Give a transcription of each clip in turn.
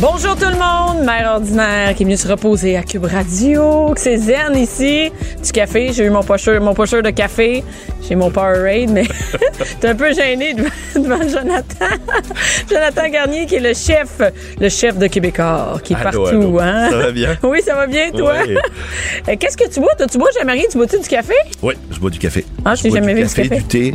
Bonjour tout le monde, mère ordinaire qui est venue se reposer à Cube Radio, que c'est zen ici, du café, j'ai eu mon pocheur, mon pocheur de café, j'ai mon Powerade, mais t'es un peu gêné devant, devant Jonathan, Jonathan Garnier qui est le chef, le chef de Québécois, qui est Allô, partout, allô. hein? Ça va bien? Oui, ça va bien, toi? Euh, Qu'est-ce que tu bois? Toi, tu bois jamais rien? Tu bois-tu du café? Oui, je bois du café. Ah, je t'ai jamais vu du café, du thé.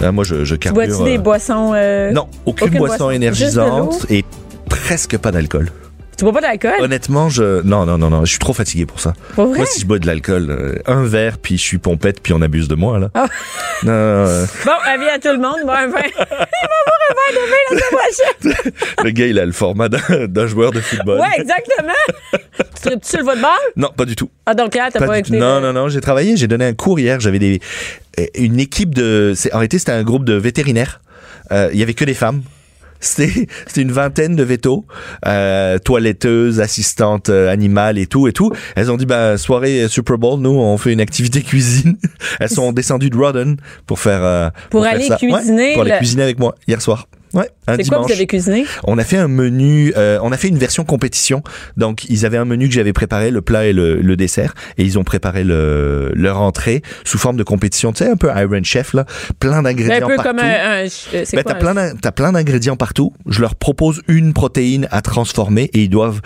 Là, moi, je, je carbure. bois-tu des euh, boissons? euh, Non, aucune, aucune boisson, boisson, énergisante et presque pas d'alcool. Tu bois pas d'alcool? Honnêtement, je non non non non, je suis trop fatigué pour ça. Pour vrai? Moi, si je bois de l'alcool, euh, un verre puis je suis pompette puis on abuse de moi là. Ah. Non, non, non, euh, Bon, avis à tout le monde, bois un. Il va boire un verre de vin la prochaine. le gars, il a le format d'un joueur de football. Ouais, exactement. tu tripes-tu sur le football? Non, pas du tout. Ah, donc là, t'as pas, Pas écouté. Non, le- non, non, j'ai travaillé, j'ai donné un cours hier, j'avais des euh, une équipe de en réalité c'était un groupe de vétérinaires. Euh, il y avait que des femmes. C'était une vingtaine de vétos, euh, toiletteuses, assistantes euh, animales et tout et tout. Elles ont dit bah soirée Super Bowl, nous on fait une activité cuisine. Elles sont descendues de Rodden pour faire euh, Pour aller ça. Ouais, cuisiner pour aller le- cuisiner avec moi hier soir. Ouais, un C'est quoi vous avez cuisiné? On a fait un menu, euh, on a fait une version compétition. Donc ils avaient un menu que j'avais préparé, le plat et le, le dessert, et ils ont préparé le, leur entrée sous forme de compétition. Tu sais un peu Iron Chef là, plein Un d'ingrédients peu partout. comme un. un- c'est Ben, quoi, t'as plein plein d'ingrédients partout. Je leur propose une protéine à transformer et ils doivent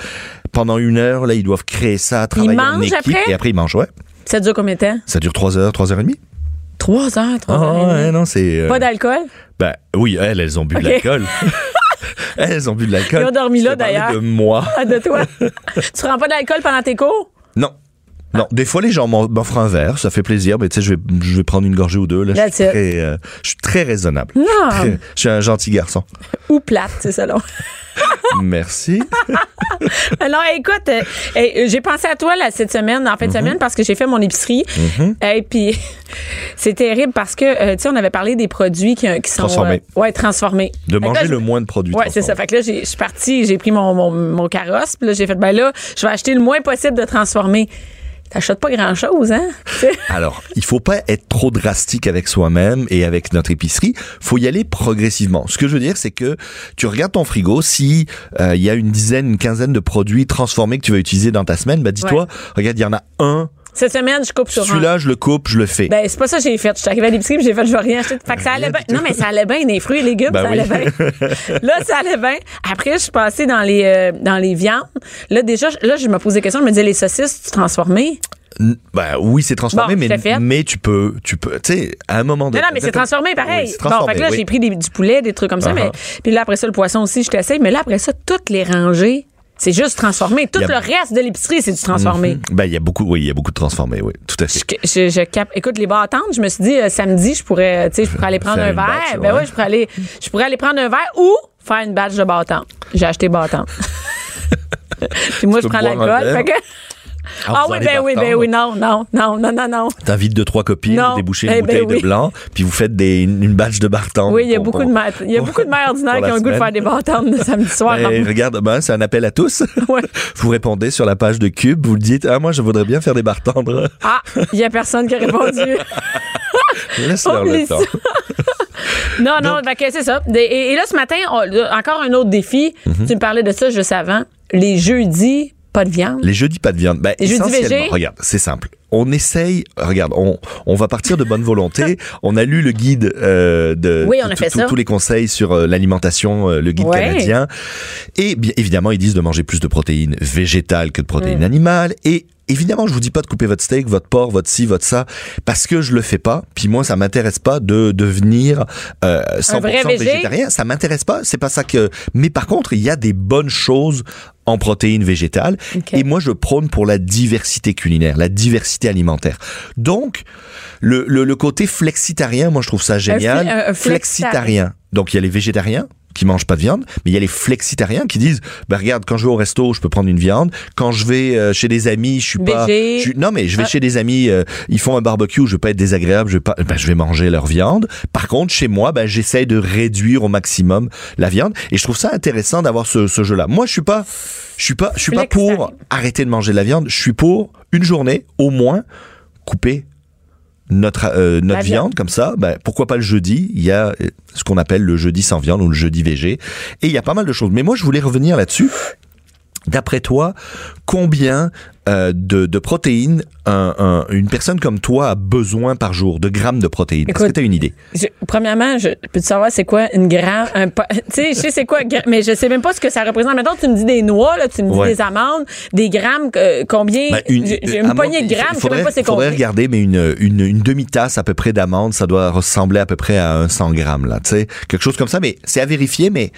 pendant une heure là ils doivent créer ça, travailler en mangent équipe après? et après ils mangent. Ouais, Ça dure combien de temps? ça dure trois heures, trois heures et demie. Trois heures, trois Ah, heures. ouais, non c'est. euh, Pas d'alcool? ben oui, elles elles ont bu de l'alcool. elles ont bu de l'alcool. Ils ont dormi là, d'ailleurs. De moi. Ah, de toi. tu prends pas d'alcool pendant tes cours? Non. Non, des fois les gens m'offrent un verre, ça fait plaisir, mais tu sais, je vais, je vais prendre une gorgée ou deux. Là, je, suis très, euh, je suis très raisonnable. Non. Très- je suis un gentil garçon. Ou plate, c'est ça, là. Merci. Alors, écoute, euh, euh, j'ai pensé à toi là, cette semaine, en fin Mhm. de semaine, parce que j'ai fait mon épicerie. Et puis, c'est terrible parce que, tu sais, on avait parlé des produits qui, qui sont. Transformés. ouais, transformés. De Fait manger là, le moins de produits. Ouais, c'est ça. Fait que là, je suis partie, j'ai pris mon, mon, mon carrosse, puis là, j'ai fait, ben là, je vais acheter le moins possible de transformés. T'achètes pas grand-chose, hein? Alors, il faut pas être trop drastique avec soi-même et avec notre épicerie. Faut y aller progressivement. Ce que je veux dire, c'est que tu regardes ton frigo. Si euh, il y a une dizaine, une quinzaine de produits transformés que tu vas utiliser dans ta semaine, bah dis-toi, Ouais. regarde, il y en a un. Cette semaine, je coupe sur un. Celui-là, je le coupe, je le fais. Ben, c'est pas ça que j'ai fait. Je suis arrivée à l'épicerie j'ai fait, je vais rien acheter. Fait que ça allait bien. Non, mais ça allait bien, les fruits et légumes, Ben ça oui. allait bien. là, ça allait bien. Après, je suis passée dans les, euh, dans les viandes. Là, déjà, là, je me posais des questions. Je me disais, les saucisses, tu transformées? Ben oui, c'est transformé, Bon, mais, mais tu peux, tu peux, tu sais, à un moment Non, donné. non, mais c'est transformé pareil. Oui, bon, fait que là, oui. j'ai pris des- du poulet, des trucs comme ça. Mais, puis là, après ça, le poisson aussi, je t'essaye. Mais là, après ça, toutes les rangées, c'est juste transformé. Tout le reste de l'épicerie, c'est du transformé. Ben il y a beaucoup, oui, il y a beaucoup de transformés, oui, tout à fait. Je, je, je cap- Écoute, les battantes, je me suis dit, euh, samedi, je pourrais, tu sais, je pourrais aller prendre un verre. batch, ben ouais. oui, je pourrais aller, je pourrais aller prendre un verre ou faire une batch de battantes. J'ai acheté battantes. Puis moi, je prends l'alcool. Ah faisant oui, ben oui, ben bartendes, oui, non, non, non, non, non, non. T'invites deux, trois copines, Non. vous débouchez Eh une ben bouteille oui. de blanc, puis vous faites des, une, une batch de bartende. Oui, il y a pour- beaucoup de mères, il y a beaucoup de mères ordinaires qui ont le goût de faire des battantes de samedi soir. Ben, regarde, ben, c'est un appel à tous. Ouais. Vous répondez sur la page de Cube, vous le dites, ah, moi, je voudrais bien faire des bartendres. Ah, il y a personne qui a répondu. Laisse-leur le temps. Non, non, fait que c'est ça. Et, et là, ce matin, on- encore un autre défi. Mhm. Tu me parlais de ça juste avant. Les jeudis, pas de viande. Les jeudis, pas de viande. Ben, Les essentiellement, regarde, c'est simple. On essaye, regarde, on, on va partir de bonne volonté. on a lu le guide euh, de Oui, on a de- fait tout- ça. tous les conseils sur euh, l'alimentation, euh, le guide Ouais. canadien. Et bien évidemment, ils disent de manger plus de protéines végétales que de protéines Mm. animales. Et évidemment, je vous dis pas de couper votre steak, votre porc, votre ci, votre ça, parce que je le fais pas. Puis moi, ça m'intéresse pas de devenir euh, 100% vrai végé? végétarien. Ça m'intéresse pas. C'est pas ça que. Mais par contre, il y a des bonnes choses en protéines végétales. Et moi, je prône pour la diversité culinaire, la diversité alimentaire. Donc, le, le, le côté flexitarien, moi, je trouve ça génial. un- flexitarien. Donc, il y a les végétariens, qui mangent pas de viande, mais il y a les flexitariens qui disent bah regarde quand je vais au resto, je peux prendre une viande, quand je vais euh, chez des amis, je suis pas Végé. je suis- non mais je vais Ah. chez des amis, euh, ils font un barbecue, je vais pas être désagréable, je vais pas ben, je vais manger leur viande. Par contre, chez moi, ben j'essaie de réduire au maximum la viande et je trouve ça intéressant d'avoir ce, ce jeu là. Moi, je suis pas je suis pas je suis pas pour arrêter de manger de la viande, je suis pour une journée au moins couper notre euh, notre viande, viande. comme ça, ben, pourquoi pas le jeudi? Il y a euh, ce qu'on appelle le jeudi sans viande ou le jeudi végé, et il y a pas mal de choses. Mais moi, je voulais revenir là-dessus. D'après toi, combien euh, de, de protéines un- un- une personne comme toi a besoin par jour, de grammes de protéines? Est-ce que tu as une idée? Je- premièrement, je peux te savoir c'est quoi une gramme, un tu sais, je sais c'est quoi, mais je sais même pas ce que ça représente. Maintenant, tu me dis des noix, là, tu me dis Ouais. des amandes, des grammes, euh, combien? Ben, une, J'ai à une poignée de grammes, je sais faudrait, même pas c'est faudrait combien. regarder, mais une, une, une demi-tasse à peu près d'amandes, ça doit ressembler à peu près à un 100 grammes, là, tu sais, quelque chose comme ça. Mais c'est à vérifier, mais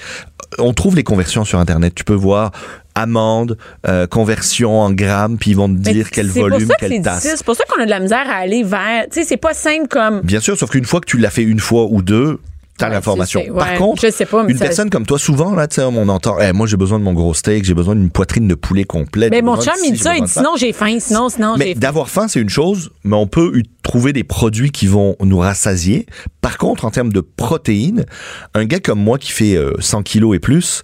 on trouve les conversions sur Internet. Tu peux voir amandes, euh, conversion en grammes, puis ils vont te dire quel volume, que quelle c'est tasse. C'est pour ça qu'on a de la misère à aller vers. Tu sais, c'est pas simple comme. Bien sûr, sauf qu'une fois que tu l'as fait une fois ou deux, t'as Ouais, l'information. Par contre, je sais pas, une ça- personne comme toi, souvent, là, tu sais, on entend, Eh, moi, j'ai besoin de mon gros steak, j'ai besoin d'une poitrine de poulet complète. Mais mon chum, il dit ça, il dit sinon j'ai faim, sinon, sinon Mais d'avoir faim, c'est une chose, mais on peut trouver des produits qui vont nous rassasier. Par contre, en termes de protéines, un gars comme moi qui fait euh, 100 kilos et plus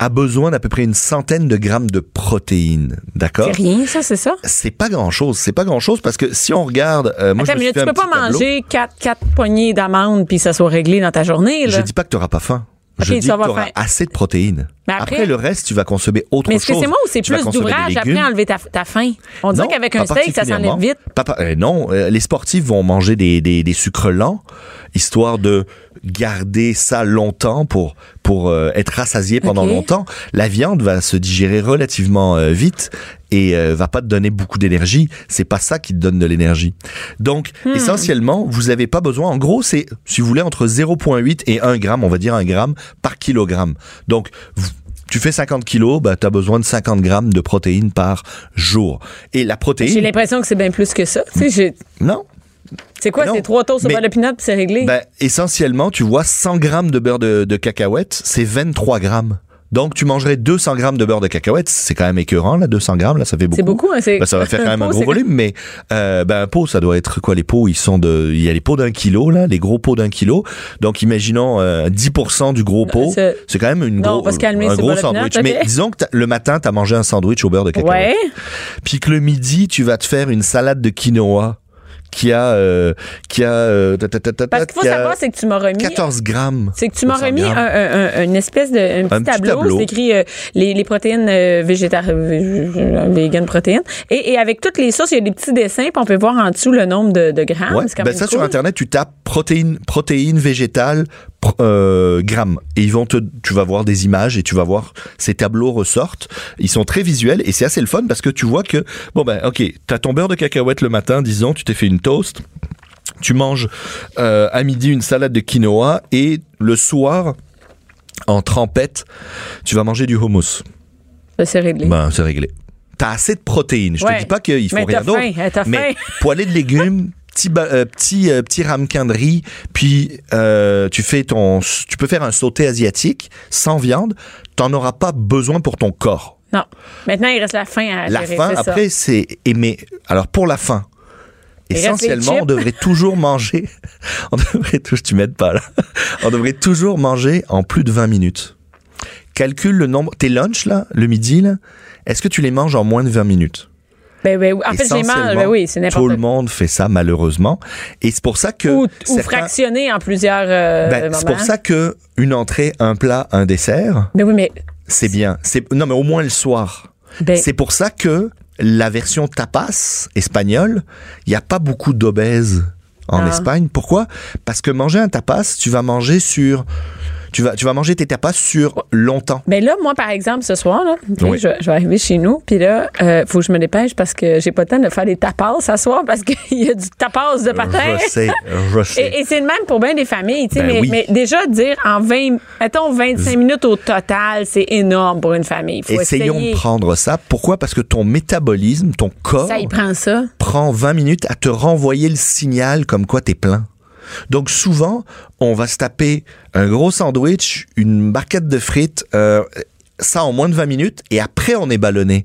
a besoin d'à peu près une centaine de grammes de protéines. D'accord? C'est rien, ça, c'est ça? C'est pas grand chose. C'est pas grand chose parce que si on regarde, euh, moi, Attends, je me mais suis tu fait peux pas tableau. manger quatre, quatre poignées d'amandes puis ça soit réglé dans ta journée, là? Je dis pas que tu n'auras pas faim. Je tu dis que tu auras assez de protéines. Mais après, après- le reste, tu vas consommer autre Mais chose. est-ce que c'est moi ou c'est Tu plus d'ouvrage après enlever ta, ta faim? On dirait qu'avec un steak, ça s'enlève vite. Pas euh, non, euh, les sportifs vont manger des, des, des sucres lents, histoire de garder ça longtemps pour, pour euh, être rassasié pendant longtemps. La viande va se digérer relativement euh, vite et euh, va pas te donner beaucoup d'énergie. C'est pas ça qui te donne de l'énergie. Donc, Hmm. essentiellement, vous avez pas besoin. En gros, c'est, si vous voulez, entre 0,8 et 1 gramme, on va dire 1 gramme par kilogramme. Donc, vous- tu fais 50 kilos, bah, tu as besoin de 50 grammes de protéines par jour. Et la J'ai protéine... l'impression que c'est bien plus que ça. J'ai- Non, C'est quoi? C'est trois mais- beurre de pinot puis c'est réglé? Ben, essentiellement, tu vois, 100 grammes de beurre de, de cacahuète, c'est 23 grammes. Donc, tu mangerais 200 grammes de beurre de cacahuète. C'est quand même écœurant, là, 200 grammes, là, ça fait beaucoup. c'est beaucoup, hein? c'est- Ben, ça va faire quand même un pot, gros volume, mais euh, ben, un pot, ça doit être quoi Les pots, ils sont de, il y a les pots d'un kilo là, les gros pots d'un kilo. Donc, imaginons euh, 10% du gros pot, c'est- quand même une Non, gros, calmer, un gros le sandwich. Mais disons que le matin, t'as mangé un sandwich au beurre de cacahuète. Ouais. Puis que le midi, tu vas te faire une salade de quinoa qui a, euh, qui a, euh, ta, ta, ta, ta, Parce qu'il faut savoir, c'est que tu m'as remis. 14 grammes. C'est que tu m'as 200 remis un, un- un- une espèce de un petit, petit tableau, c'est écrit euh, les, les protéines euh, végétariennes, vegan protéines. Et, et avec toutes les sauces, il y a des petits dessins, puis on peut voir en dessous le nombre de, de grammes. Ouais. C'est quand Ben même ça, sur cool. Internet, tu tapes protéines, protéines végétales, euh, grammes. Et ils vont te, tu vas voir des images et tu vas voir ces tableaux ressortent. Ils sont très visuels et c'est assez le fun parce que tu vois que, bon ben, ok, t'as ton beurre de cacahuète le matin, disons, tu t'es fait une toast. Tu manges euh, à midi une salade de quinoa et le soir, en trempette, tu vas manger du hummus. Ben, c'est réglé. Ben, c'est réglé. T'as assez de protéines. Je Ouais. te dis pas qu'il faut Mais rien d'autre. Mais poêlée de légumes, petit euh, petit euh, petit ramequin de riz, puis euh, tu fais ton, tu peux faire un sauté asiatique sans viande. T'en auras pas besoin pour ton corps. Non. Maintenant, il reste la faim à La faim après c'est aimer. Alors pour la faim. Essentiellement, on devrait toujours manger. On devrait toujours, tu m'aides pas là. On devrait toujours manger en plus de 20 minutes. Calcule le nombre. Tes lunchs là, le midi là, est-ce que tu les manges en moins de 20 minutes? Ben, ben, en fait, j'ai mal. Ben oui, c'est n'importe Tout le monde fait ça malheureusement, et c'est pour ça que Ou, fractionné en plusieurs euh, ben, c'est pour ça que une entrée, un plat, un dessert, Ben oui, mais c'est bien. C'est non mais au moins le soir. ben, C'est pour ça que la version tapas espagnole, il n'y a pas beaucoup d'obèses en Ah. Espagne. Pourquoi? Parce que manger un tapas, tu vas manger sur tu vas tu vas manger tes tapas sur longtemps. Ben là, moi, par exemple, ce soir, là, Oui. je, je vais arriver chez nous, puis là, euh, faut que je me dépêche parce que j'ai pas le temps de faire des tapas ce soir parce qu'il y a du tapas de patin. Je sais, je sais. Et, et c'est le même pour bien des familles, tu sais, Ben mais, oui. mais déjà dire en 20, mettons 25 minutes au total, c'est énorme pour une famille. Faut Essayons essayer. de prendre ça. Pourquoi? Parce que ton métabolisme, ton corps Ça, il prend ça. prend 20 minutes à te renvoyer le signal comme quoi t'es plein. Donc souvent, on va se taper un gros sandwich, une barquette de frites, euh, ça en moins de 20 minutes, et après on est ballonné.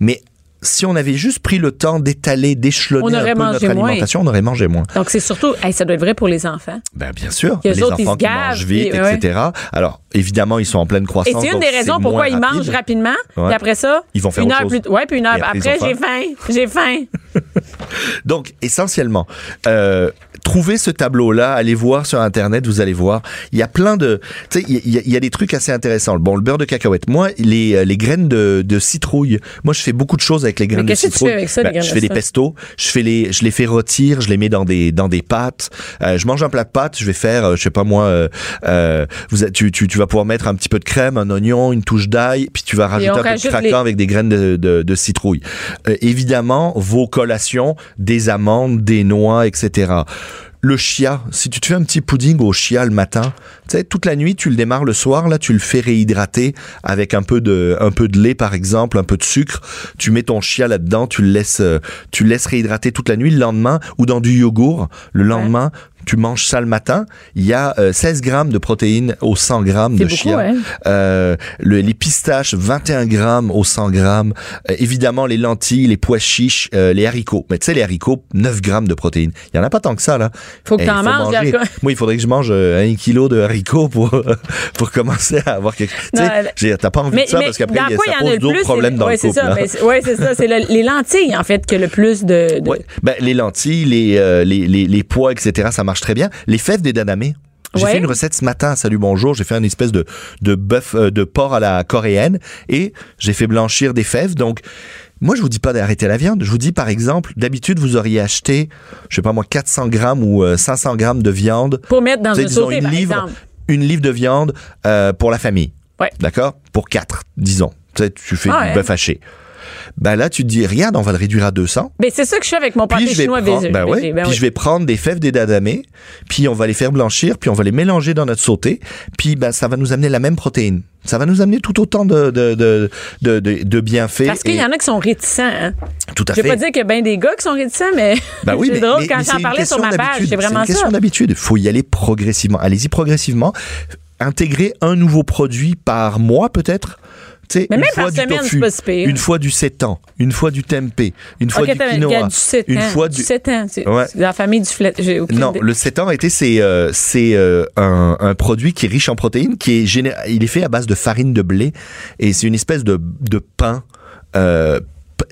Mais si on avait juste pris le temps d'étaler, d'échelonner On un peu notre moins. alimentation, on aurait mangé moins. Donc, c'est surtout, hey, ça doit être vrai pour les enfants. Ben bien sûr, les autres, enfants qui gavent, mangent vite, ouais. etc. Alors évidemment, ils sont en pleine Et croissance. c'est une des raisons pourquoi ils mangent rapide. rapidement. Ouais. Puis après ça, Ils vont faire une autre heure chose. plus Ouais, puis une heure Et après, j'ai faim. faim. J'ai faim. Donc, essentiellement, euh, trouvez ce tableau-là, allez voir sur Internet, vous allez voir. Il y a plein de... Tu sais, il y, a- il y a des trucs assez intéressants. Bon, le beurre de cacahuète. Moi, les, euh, les graines de, de citrouille, moi, je fais beaucoup de choses avec les graines de qu'est-ce que tu citrouille. fais avec ça, les Ben, graines je fais des citrouille? pestos, je, fais les, je les fais rôtir, je les mets dans des, dans des pâtes. Euh, je mange un plat de pâtes, je vais faire, euh, je sais pas moi, euh, euh, vous, tu, tu, tu vas pouvoir mettre un petit peu de crème, un oignon, une touche d'ail, puis tu vas rajouter un peu de craquant les- avec des graines de, de, de citrouille. Euh, évidemment, vos collations, des amandes, des noix, etc. Le chia, si tu te fais un petit pudding au chia le matin, tu sais, toute la nuit, tu le démarres le soir, là, tu le fais réhydrater avec un peu de, un peu de lait, par exemple, un peu de sucre. Tu mets ton chia là-dedans, tu le laisses, euh, tu le laisses réhydrater toute la nuit. Le lendemain, ou dans du yogourt, le lendemain, tu manges ça le matin. Il y a euh, 16 grammes de protéines au 100 grammes de C'est chia. beaucoup, ouais. Euh, le- les pistaches, 21 grammes au 100 grammes. Euh, évidemment, les lentilles, les pois chiches, euh, les haricots. Mais tu sais, les haricots, 9 grammes de protéines. Il y en a pas tant que ça, là. Faut que Eh, t'en manges, manger. Moi, il faudrait que je mange euh, un kilo de haricots pour, pour commencer à avoir quelque chose. T'as pas envie de ça parce qu'après, ça pose d'autres problèmes dans ouais, le couple. mais c'est- Ouais, c'est ça. C'est le- les lentilles, en fait, que le plus de. de- Ouais. Ben, les lentilles, les, euh, les, les, les pois, etc., ça marche très bien. Les fèves des danamés. J'ai Ouais. fait une recette ce matin, salut bonjour, j'ai fait une espèce de, de bœuf, euh, de porc à la coréenne et j'ai fait blanchir des fèves. Donc, moi, je vous dis pas d'arrêter la viande. Je vous dis, par exemple, d'habitude, vous auriez acheté, je sais pas moi, 400 grammes ou euh, 500 grammes de viande. Pour mettre dans sauté, une livre, exemple. une livre de viande euh, pour la famille. Ouais. D'accord? Pour quatre, disons. Tu sais, tu fais Ah du ouais. bœuf haché. Ben là, tu te dis, regarde, on va le réduire à 200. Ben, c'est ça que je fais avec mon pâté je chinois prendre, ben. Ben puis oui. je vais prendre des fèves d'édamame, puis on va les faire blanchir, puis on va les mélanger dans notre sauté, puis ben ça va nous amener la même protéine. Ça va nous amener tout autant de de de de, bienfaits. Parce qu'il y en a qui sont réticents. Hein. tout à Je fait. vais pas dire qu'il y a bien des gars qui sont réticents, mais Ben oui, c'est mais, drôle mais- quand mais j'en parlais sur ma page. C'est vraiment une question d'habitude. Il faut y aller progressivement. Allez-y progressivement. Intégrer un nouveau produit par mois peut-être. Mais une même fois par du semaine, tofu, c'est pas si pire. Une fois du sétan, une fois du tempeh, une fois du quinoa, a du 7 une ans. fois du du 7 ans. C'est Ouais. la famille du flet. Non, idée. le sétan été c'est euh, c'est euh, un, un produit qui est riche en protéines, qui est géné- il est fait à base de farine de blé et c'est une espèce de de pain. Euh,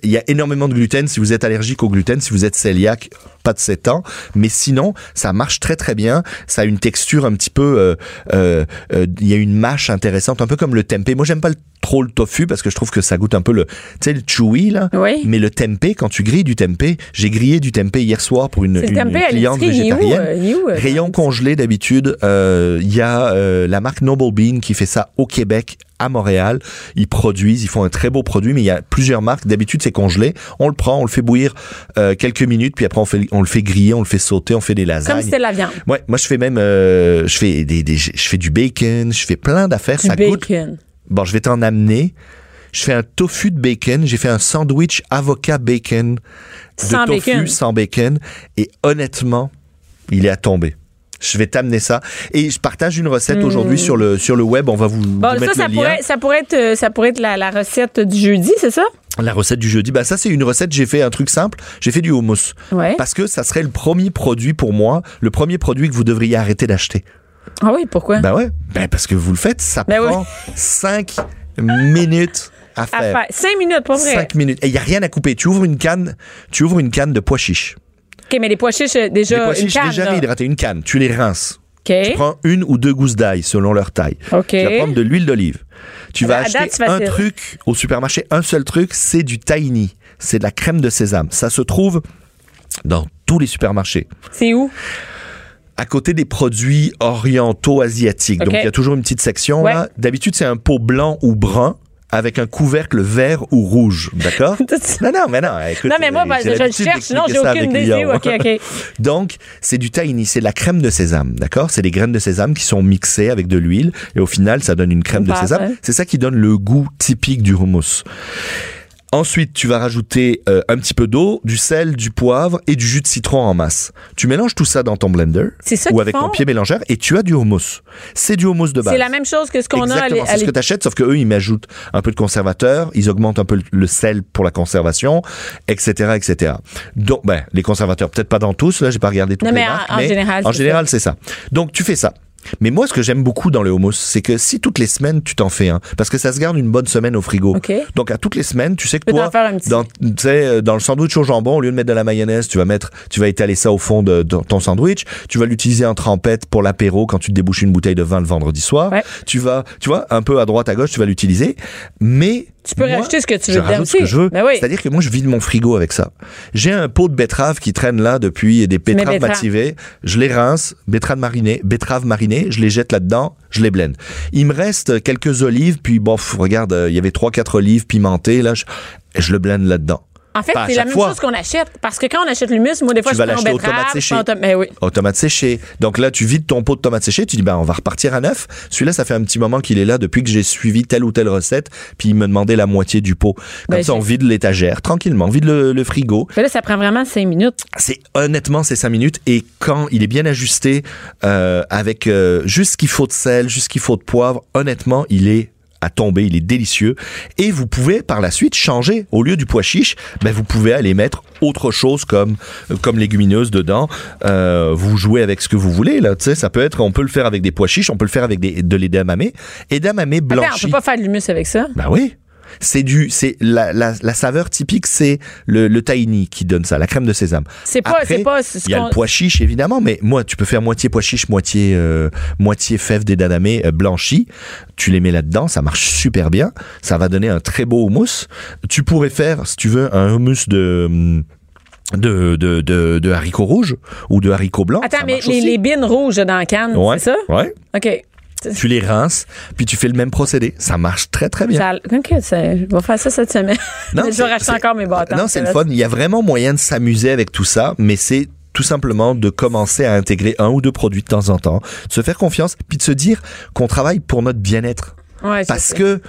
il y a énormément de gluten. Si vous êtes allergique au gluten, si vous êtes cœliaque, pas de sétan. Mais sinon, ça marche très très bien. Ça a une texture un petit peu. euh, euh, euh, Il y a une mâche intéressante, un peu comme le tempeh. Moi, j'aime pas le- trop le tofu parce que je trouve que ça goûte un peu le, tu sais, le chewy là. Oui. Mais le tempeh, quand tu grilles du tempeh, j'ai grillé du tempeh hier soir pour une, une tempeh cliente l'épicerie, il est où, végétarienne. il est où, Rayon congelé d'habitude, il y a la marque Noble Bean qui fait ça au Québec, à Montréal. Ils produisent, ils font un très beau produit, mais il y a plusieurs marques. D'habitude, c'est congelé. On le prend, on le fait bouillir euh, quelques minutes, puis après on, fait, on le fait griller, on le fait sauter, on fait des Comme lasagnes. si c'était la viande. Ouais, moi je fais même, euh, je fais des, des- je fais du bacon, je fais plein d'affaires. Du Ça goûte. bacon. Bon, je vais t'en amener. Je fais un tofu de bacon. J'ai fait un sandwich avocat bacon. De Sans tofu bacon. sans bacon. Et honnêtement, il est à tomber. Je vais t'amener ça. Et je partage une recette aujourd'hui sur le, sur le web. On va vous. Bon, vous ça, mettre ça le lien. pourrait, ça pourrait être, euh, ça pourrait être la, la recette du jeudi, c'est ça? La recette du jeudi. Bah, ça, c'est une recette. J'ai fait un truc simple. J'ai fait du hummus. Ouais. Parce que ça serait le premier produit pour moi, le premier produit que vous devriez arrêter d'acheter. Ah oui, pourquoi? Ben ouais. Ben parce que vous le faites, ça Ben prend 5 minutes à à faire. faire. Cinq minutes, pas vrai. 5 minutes. Et il n'y a rien à couper. Tu ouvres une canne, tu ouvres une canne de pois chiches. OK, mais les pois chiches, euh, déjà, les pois une chiches canne, déjà une canne. Tu les rinces. Tu prends une ou deux gousses d'ail selon leur taille. OK. Tu vas prendre de l'huile d'olive. Tu vas À date, acheter un truc au supermarché, un seul truc, c'est du tahini. C'est de la crème de sésame. Ça se trouve dans tous les supermarchés. C'est où? À côté des produits orientaux asiatiques. Donc, il y a toujours une petite section Ouais. là. D'habitude, c'est un pot blanc ou brun avec un couvercle vert ou rouge. D'accord? non, non, mais non. Écoute, Non, mais moi, j'ai je le cherche, sinon j'ai aucune idée. OK, OK. Donc, c'est du tahini, c'est de la crème de sésame, d'accord C'est des graines de sésame qui sont mixées avec de l'huile et au final, ça donne une crème de passe, sésame. C'est ça qui donne le goût typique du hummus. Ensuite, tu vas rajouter euh, un petit peu d'eau, du sel, du poivre et du jus de citron en masse. Tu mélanges tout ça dans ton blender ça ou avec font? ton pied mélangeur et tu as du hummus. C'est du hummus de base. C'est la même chose que ce qu'on a à c'est ce que tu achètes, sauf que eux, ils m'ajoutent un peu de conservateur, ils augmentent un peu le- sel pour la conservation, etc., etc. Donc, ben, les conservateurs, peut-être pas dans tous, là, j'ai pas regardé toutes Non, les mais en- marques, en général, en c'est général, c'est ça. Donc, tu fais ça. Mais moi, ce que j'aime beaucoup dans le hummus, c'est que si toutes les semaines, tu t'en fais un, parce que ça se garde une bonne semaine au frigo. OK. Donc, à toutes les semaines, tu sais que toi, petit. dans, euh, dans le sandwich au jambon, au lieu de mettre de la mayonnaise, tu vas mettre, tu vas étaler ça au fond de, de ton sandwich. Tu vas l'utiliser en trempette pour l'apéro quand tu te débouches une bouteille de vin le vendredi soir. Ouais. Tu vas, tu vois, un peu à droite, à gauche, tu vas l'utiliser. Mais Tu peux moi, rajouter ce que tu je veux dedans rajoute ce que aussi. je veux. Ben oui. C'est-à-dire que moi, je vide mon frigo avec ça. J'ai un pot de betterave qui traîne là depuis des betteraves betterave. mativées. Je les rince, betteraves marinées, betteraves marinées, je les jette là-dedans, je les blende. Il me reste quelques olives, puis bon, pff, regarde, euh, il y avait trois, quatre olives pimentées, là, je, je le blende là-dedans. En fait, c'est la même fois. chose qu'on achète. Parce que quand on achète l'humus, moi, des fois, Tu je vas prends l'acheter aux betterave, tomates je séchées. prends tom- Ben oui. aux tomates séchées. Donc là, tu vides ton pot de tomates séchées, tu dis, ben, on va repartir à neuf. Celui-là, ça fait un petit moment qu'il est là depuis que j'ai suivi telle ou telle recette, puis il me demandait la moitié du pot. Comme Ben, ça, on vide l'étagère, tranquillement, on vide le, le frigo. Mais là, ça prend vraiment cinq minutes. C'est honnêtement, c'est cinq minutes. Et quand il est bien ajusté, euh, avec euh, juste ce qu'il faut de sel, juste ce qu'il faut de poivre, honnêtement, il est à tomber, il est délicieux. Et vous pouvez par la suite changer. Au lieu du pois chiche, ben vous pouvez aller mettre autre chose comme comme légumineuse dedans. Euh, vous jouez avec ce que vous voulez là. Tu sais, ça peut être, on peut le faire avec des pois chiches, on peut le faire avec des, de l'édamamé. Edamame Attends, on blanchi. peut pas faire de l'humus avec ça? Ben oui. C'est du, c'est la, la, la saveur typique, c'est le, le tahini qui donne ça, la crème de sésame. C'est pas, c'est Il y a le pois chiche évidemment, mais moi tu peux faire moitié pois chiche, moitié euh, moitié fève d'édamame euh, blanchi. Tu les mets là-dedans, ça marche super bien. Ça va donner un très beau houmous. Tu pourrais faire, si tu veux, un houmous de hum, de, de, de, de haricots rouges ou de haricots blancs. Attends, mais les, les bines rouges dans la canne, ouais, c'est ça? Ouais. OK. Tu les rinces, puis tu fais le même procédé. Ça marche très très bien. Ça, OK, je vais faire ça cette semaine. Non, je vais racheter encore mes bâtons. Non, c'est le fun. Il y a vraiment moyen de s'amuser avec tout ça, mais c'est tout simplement de commencer à intégrer un ou deux produits de temps en temps, de se faire confiance, puis de se dire qu'on travaille pour notre bien-être. Ouais, Parce que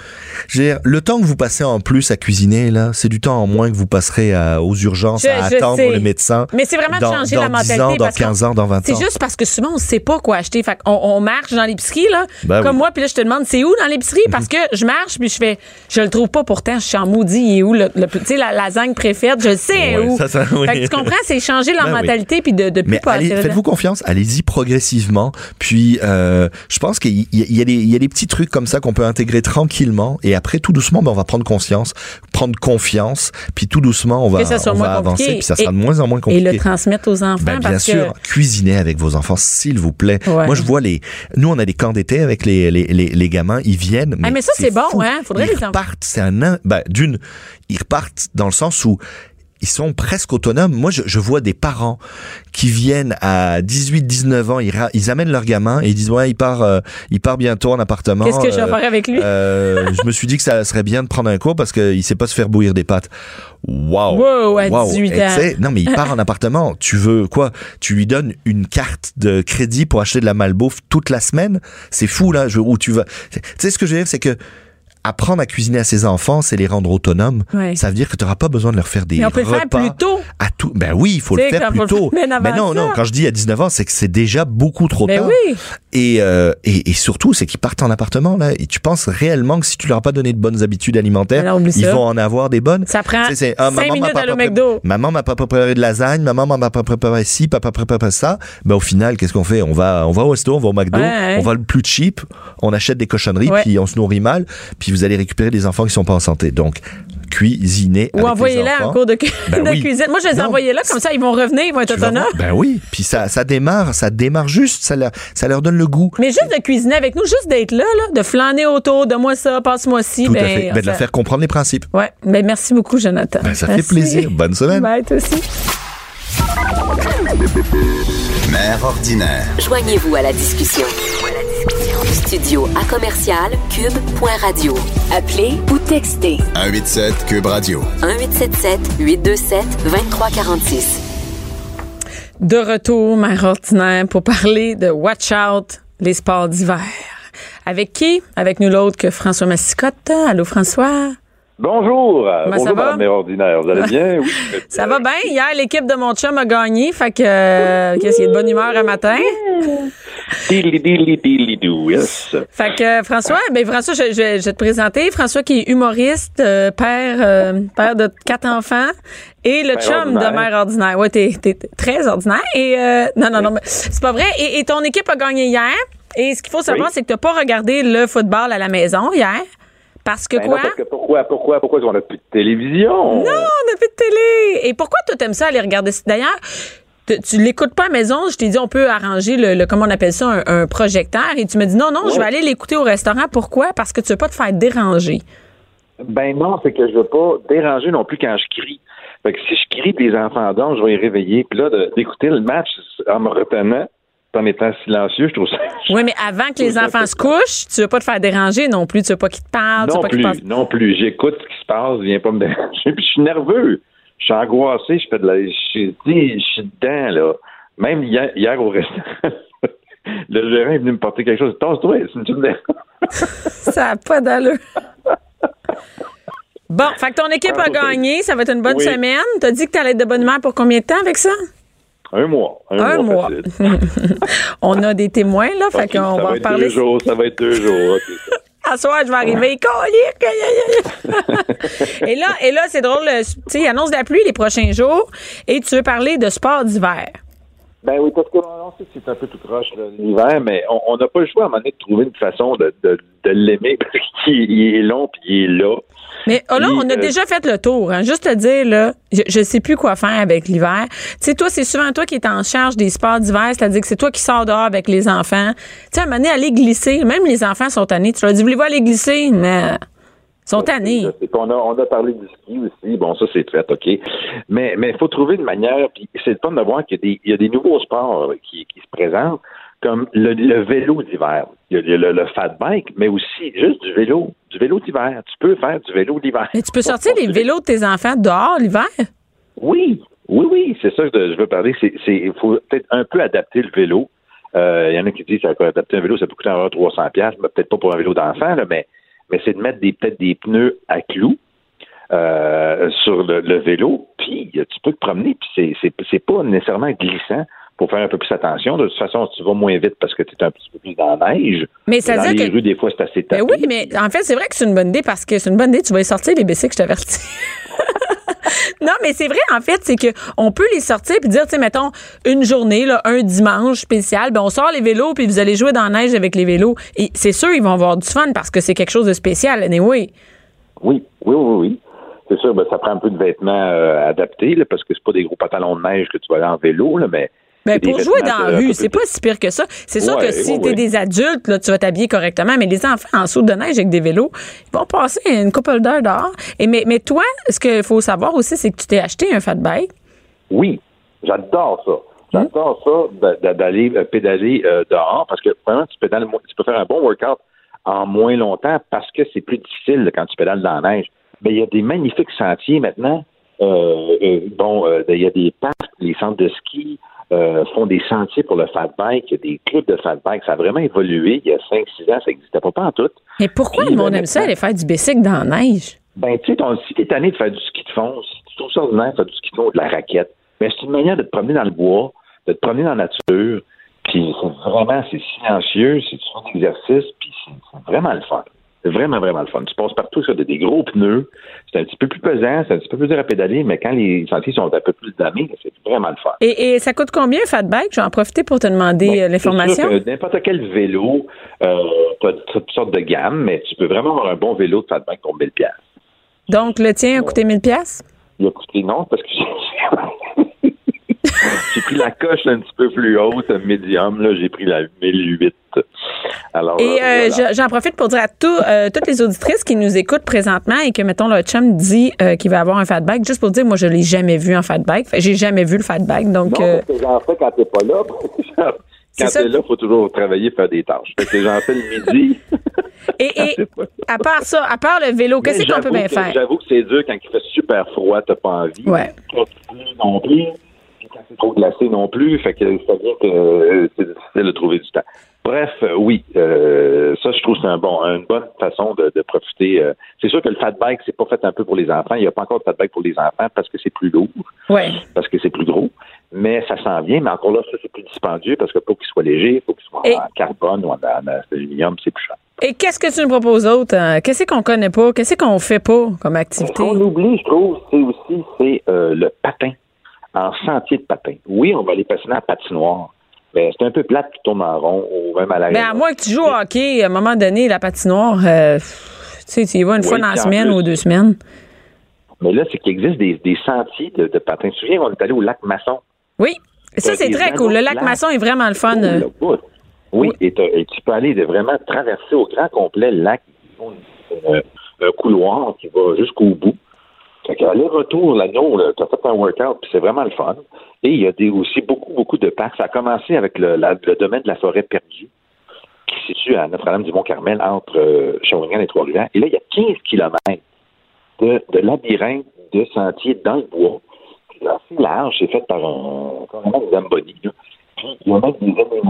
je veux dire, le temps que vous passez en plus à cuisiner, là, c'est du temps en moins que vous passerez à- aux urgences Je- à je attendre sais. le médecin. Mais c'est vraiment de changer dans la 10 mentalité. ans, dans parce qu'on- 15 ans, dans 20 C'est ans. juste parce que souvent, on sait pas quoi acheter. Fait on marche dans l'épicerie, là, Ben comme oui. moi, puis là, je te demande, c'est où dans l'épicerie? Parce que je marche, puis je fais, je le trouve pas pourtant, je suis en maudit, il est où, le, le- tu sais, la lasagne préfète, je sais Ouais, où. ça, ça, oui. Fait que tu comprends, c'est changer leur Ben oui. mentalité, puis de, de plus Mais passer faites-vous confiance, allez-y progressivement. Puis, euh, je pense qu'il y a des petits trucs comme ça qu'on peut intégrer tranquillement. Et après, tout doucement, ben, on va prendre conscience, prendre confiance. Puis tout doucement, on va, on va avancer. Puis ça sera Et- de moins en moins Et compliqué. le transmettre aux enfants, Ben, bien parce sûr, que... cuisinez avec vos enfants, s'il vous plaît. Ouais. Moi, je vois les. Nous, on a des camps d'été avec les, les, les, les gamins. Ils viennent. Mais, Ah, mais ça, c'est bon, fou. hein. Faudrait ils les en- repartent. C'est un. Ben, d'une, ils repartent dans le sens où ils sont presque autonomes. Moi, je, je vois des parents qui viennent à 18, 19 ans, ils, ils amènent leur gamin et ils disent ouais, il part, euh, il part bientôt en appartement. Qu'est-ce que je vais Euh, faire avec lui? euh, je me suis dit que ça serait bien de prendre un cours parce qu'il sait pas se faire bouillir des pâtes. Waouh! Wow, à Wow. 18 Et ans. non, mais il part en appartement. Tu veux quoi? Tu lui donnes une carte de crédit pour acheter de la malbouffe toute la semaine? C'est fou, là. Je, où tu vas. Tu sais, ce que je veux dire, c'est que apprendre à cuisiner à ses enfants, c'est les rendre autonomes. Ouais. Ça veut dire que tu n'auras pas besoin de leur faire des Mais on peut le repas faire plus tôt. à tout. Ben oui, il faut le faire plus tôt. Mais non, non, quand je dis à 19 ans, c'est que c'est déjà beaucoup trop Ben tard. oui. Et, euh, et, et surtout, c'est qu'ils partent en appartement, là. Et tu penses réellement que si tu leur as pas donné de bonnes habitudes alimentaires, Alors, ils vont en avoir des bonnes? Ça prend Tu sais, c'est, ah, maman m'a minutes à le McDo. Maman m'a pas préparé de lasagne, maman m'a pas préparé ci, papa préparé ça. Ben, au final, qu'est-ce qu'on fait? On va, on va au resto, on va au McDo, Ouais, ouais. on va le plus cheap, on achète des cochonneries, puis on se nourrit mal, puis vous allez récupérer des enfants qui sont pas en santé. Donc, cuisiner Ou enfants. en cours de, cu- Ben de oui. cuisine. Moi, je les envoyais là, comme ça, ils vont revenir, ils vont être vas autonomes. Ben oui, puis ça, ça démarre, ça démarre juste, ça leur, ça leur donne le goût. Mais juste de cuisiner avec nous, juste d'être là, là, de flâner autour, de moi ça, passe-moi ci. Tout ben, à fait. Ben, de leur ça- faire comprendre les principes. Ouais, ben merci beaucoup, Jonathan. Ben, ça Merci. fait plaisir. Bonne semaine. Bye, toi aussi. Mère ordinaire. Joignez-vous à la discussion. Studio à commercial cube.radio. Appelez ou textez 187 Cube Radio. 1877 827 2346. De retour, mère ordinaire, pour parler de Watch Out, les sports d'hiver. Avec qui? Avec nous l'autre que François Massicotte. Allô, François? Bonjour. euh, ça bonjour, va? Madame Mère Ordinaire. Vous allez bien? Oui. Ça va bien? Hier, l'équipe de mon chum a gagné, fait que euh, qu'est-ce qu'il est de bonne humeur un matin? Dilly, dilly, dilly, do, yes. Fait que euh, François, ben François, je, je- je vais te présenter. François qui est humoriste, euh, père, euh, père de quatre enfants et le chum ordinaire. de mère ordinaire. Ouais, t'es, t'es très ordinaire. Et euh, non, non, non, mais c'est pas vrai. Et, et ton équipe a gagné hier. Et ce qu'il faut savoir, Oui. c'est que t'as pas regardé le football à la maison hier. Parce que Ben quoi? non, parce que pourquoi, pourquoi, pourquoi on n'a plus de télévision? Non, on a plus de télé. Et pourquoi toi t'aimes ça aller regarder D'ailleurs, tu, tu l'écoutes pas à la maison. Je t'ai dit on peut arranger le, le- comment on appelle ça un, un projecteur. Et tu me dis non non, je vais aller l'écouter au restaurant. Pourquoi? Parce que tu veux pas te faire déranger. Ben non, c'est que je veux pas déranger non plus quand je crie. Fait que si je crie des enfants d'âge, je vais les réveiller. Puis là, d'écouter le match en me retenant, en étant silencieux, je trouve ça. Oui, mais avant que les enfants se couchent, tu veux pas te faire déranger non plus. Tu veux pas qu'ils te parlent. tu Non veux pas plus, non plus. J'écoute ce qui se passe, viens pas me déranger. Puis je suis nerveux. Je suis angoissé, je fais de la. Je tu je suis dedans, là. Même hier, hier au restaurant, le gérant est venu me porter quelque chose. Tasse-toi, tu me. Ça n'a pas d'allure. Bon, fait que ton équipe a gagné, ça va être une bonne Oui. semaine. T'as dit que t'allais être de bonne humeur pour combien de temps avec ça? Un mois. Un, Un mois. On a des témoins, là, fait qu'on ça va en être parler. deux jours, ça va être deux jours. ok, ça. À soir, je vais arriver. Et là, et là, c'est drôle, tu annonce de la pluie les prochains jours et tu veux parler de sport d'hiver. Ben oui, parce qu'on sait que c'est un peu tout croche là, l'hiver, mais on on n'a pas le choix à un moment donné de trouver une façon de, de, de l'aimer parce qu'il il est long puis il est là. Mais oh là, on a euh, déjà fait le tour. Hein. Juste te dire, là, je, je sais plus quoi faire avec l'hiver. Tu sais, toi, c'est souvent toi qui es en charge des sports d'hiver, c'est-à-dire que c'est toi qui sors dehors avec les enfants. Tu sais, à un moment donné, aller glisser, même les enfants sont tannés. Tu leur dis, voulez-vous aller glisser? Mais sont tannés. A, on a parlé du ski aussi. Bon, ça, c'est fait, OK. Mais mais il faut trouver une manière, puis c'est le fun de voir qu'il y a des, il y a des nouveaux sports qui, qui se présentent, comme le, le vélo d'hiver. Il y a, le, le fat bike, mais aussi juste du vélo. Du vélo d'hiver. Tu peux faire du vélo d'hiver. Mais tu peux sortir les vélos de tes enfants dehors l'hiver? Oui, oui, oui, c'est ça que je veux parler. Il faut peut-être un peu adapter le vélo. Euh, Il y en a qui disent que adapter un vélo, ça peut coûter environ 300 pièces, mais peut-être pas pour un vélo d'enfant, mais mais c'est de mettre des peut-être des pneus à clous euh, sur le, le vélo, puis tu peux te promener, puis c'est, c'est, c'est pas nécessairement glissant. Pour faire un peu plus attention. De toute façon, tu vas moins vite parce que tu es un petit peu plus dans la neige. Mais ça dans veut les que- rues, des fois, c'est assez tapé. Ben oui, mais en fait, c'est vrai que c'est une bonne idée parce que c'est une bonne idée. Tu vas y sortir les bicycles, je t'avertis. non, mais c'est vrai, en fait, c'est que on peut les sortir puis dire, tu sais, mettons, une journée, là, un dimanche spécial, ben on sort les vélos puis vous allez jouer dans la neige avec les vélos. Et c'est sûr, ils vont avoir du fun parce que c'est quelque chose de spécial, anyway. Oui, oui, oui, oui. C'est sûr, ben, ça prend un peu de vêtements euh, adaptés, parce que c'est pas des gros pantalons de neige que tu vas aller en vélo, là, mais. Ben, pour jouer dans la rue, c'est pas si pire que ça. C'est sûr Ouais, que si ouais, t'es ouais. des adultes, là, tu vas t'habiller correctement, mais les enfants en saut de neige avec des vélos, ils vont passer une couple d'heures dehors. Et mais, mais toi, ce qu'il faut savoir aussi, c'est que tu t'es acheté un fat bike. Oui, j'adore ça. J'adore ça d'aller euh, pédaler euh, dehors parce que vraiment, tu, pédales, mo- tu peux faire un bon workout en moins longtemps parce que c'est plus difficile quand tu pédales dans la neige. Mais il y a des magnifiques sentiers maintenant. Euh, euh, bon, euh, il y a des parcs, les centres de ski euh, font des sentiers pour le fat bike. Il y a des clubs de fat bike. Ça a vraiment évolué. Il y a 5-6 ans, ça n'existait pas, pas en tout. Mais pourquoi le monde ben, aime ça, aller faire du bicycle dans la neige? Ben, tu sais, si t'es tanné de faire du ski de fond, si tu trouves ça ordinaire de faire du ski de fond ou de la raquette, ben, c'est une manière de te promener dans le bois, de te promener dans la nature, puis c'est vraiment, c'est silencieux, c'est du fond d'exercice, puis c'est c'est vraiment le fun. C'est vraiment, vraiment le fun. Tu passes partout sur des, des gros pneus, c'est un petit peu plus pesant, c'est un petit peu plus dur à pédaler, mais quand les sentiers sont un peu plus damés, c'est vraiment le fun. Et, et ça coûte combien, fat bike? Je vais en profiter pour te demander Bon, euh, l'information. que N'importe quel vélo, euh, t'as toutes sortes de gammes, mais tu peux vraiment avoir un bon vélo de fat bike pour 1000 pièces. Donc, le tien a coûté 1000 pièces. Il a coûté non parce que j'ai pris la coche un petit peu plus haute, médium. Là, j'ai pris la 1008. Alors, Et euh, euh, voilà. j'en profite pour dire à tout, euh, toutes les auditrices qui nous écoutent présentement et que, mettons, le chum dit euh, qu'il va avoir un fat bike, juste pour dire, moi, je l'ai jamais vu en fat bike. J'ai jamais vu le fat bike. Donc, Non, parce que j'en fais quand t'es pas là. Quand t'es là, il faut toujours travailler, faire des tâches. Fait que j'en fais le midi. et, et à part ça, à part le vélo, qu'est-ce qu'on peut bien que- faire? J'avoue que c'est dur quand il fait super froid, t'as pas envie. Ouais. Pas non plus. Trop glacé non plus, fait que ça vient que euh, c'est difficile de trouver du temps. Bref, euh, oui, euh, ça, je trouve que c'est un bon, une bonne façon de, de profiter. euh. C'est sûr que le fat bike, c'est pas fait un peu pour les enfants. Il n'y a pas encore de fat bike pour les enfants parce que c'est plus lourd, Ouais. parce que c'est plus gros. Mais ça s'en vient, mais encore là, ça, c'est plus dispendieux parce que pour qu'il soit léger, il faut qu'il soit Et- en carbone ou en, en aluminium, c'est plus cher. Et qu'est-ce que tu nous proposes d'autre? hein? Qu'est-ce qu'on connaît pas? Qu'est-ce qu'on fait pas comme Ce activité? qu'on oublie, je trouve, c'est aussi c'est euh, le patin en sentier de patin. Oui, on va aller patiner en patinoire, mais c'est un peu plate qui tourne en rond ou même à l'arrière. Ben, à moins que tu joues au hockey, à un moment donné, la patinoire, euh, tu sais, tu y vas une Oui, fois dans la semaine plus- ou deux semaines. Mais là, c'est qu'il existe des, des sentiers de, de patin. Tu te souviens, on est allé au lac Masson? Oui. Ça, c'est très cool. Le lac. Masson est vraiment le fun. Oh, euh. le. Oui, Oui. Et, tu peux aller de vraiment traverser au grand complet le lac. Font une- un couloir qui va jusqu'au bout. Fait aller-retour, l'anneau, là, t'as fait un workout, puis c'est vraiment le fun. Et il y a aussi beaucoup, beaucoup de parcs. Ça a commencé avec le, domaine de la forêt perdue, qui se situe à Notre-Dame-du-Mont-Carmel, entre euh, et Trois-Rivières. Et là, il y a 15 kilomètres de, labyrinthe de sentiers dans le bois. C'est assez large, c'est fait par un, une Zamboni, il y a même des des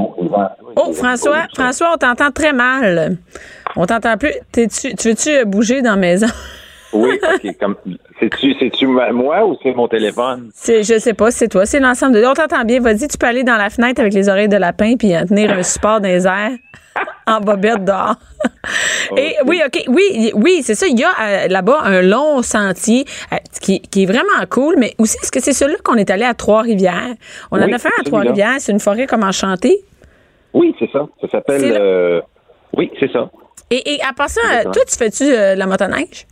Oh, François, François, on t'entend très mal. On t'entend plus. T'es-tu- tu veux-tu bouger dans la maison? Oui, OK. Comme, c'est-tu, c'est-tu moi ou c'est mon téléphone? C'est, je sais pas, c'est toi. C'est l'ensemble de. On t'entend bien. Vas-y, tu peux aller dans la fenêtre avec les oreilles de lapin puis euh, tenir un support dans les airs en bobette dehors. Et oui, OK. Oui, oui, c'est ça. Il y a euh, là-bas un long sentier euh, qui, qui est vraiment cool, mais aussi, est-ce que c'est celui-là qu'on est allé à Trois-Rivières? On en a fait à. Trois-Rivières. C'est une forêt comme enchantée. Oui, c'est ça. Ça s'appelle. Euh, Oui, c'est ça. Et, et à part ça, toi, tu fais-tu la motoneige?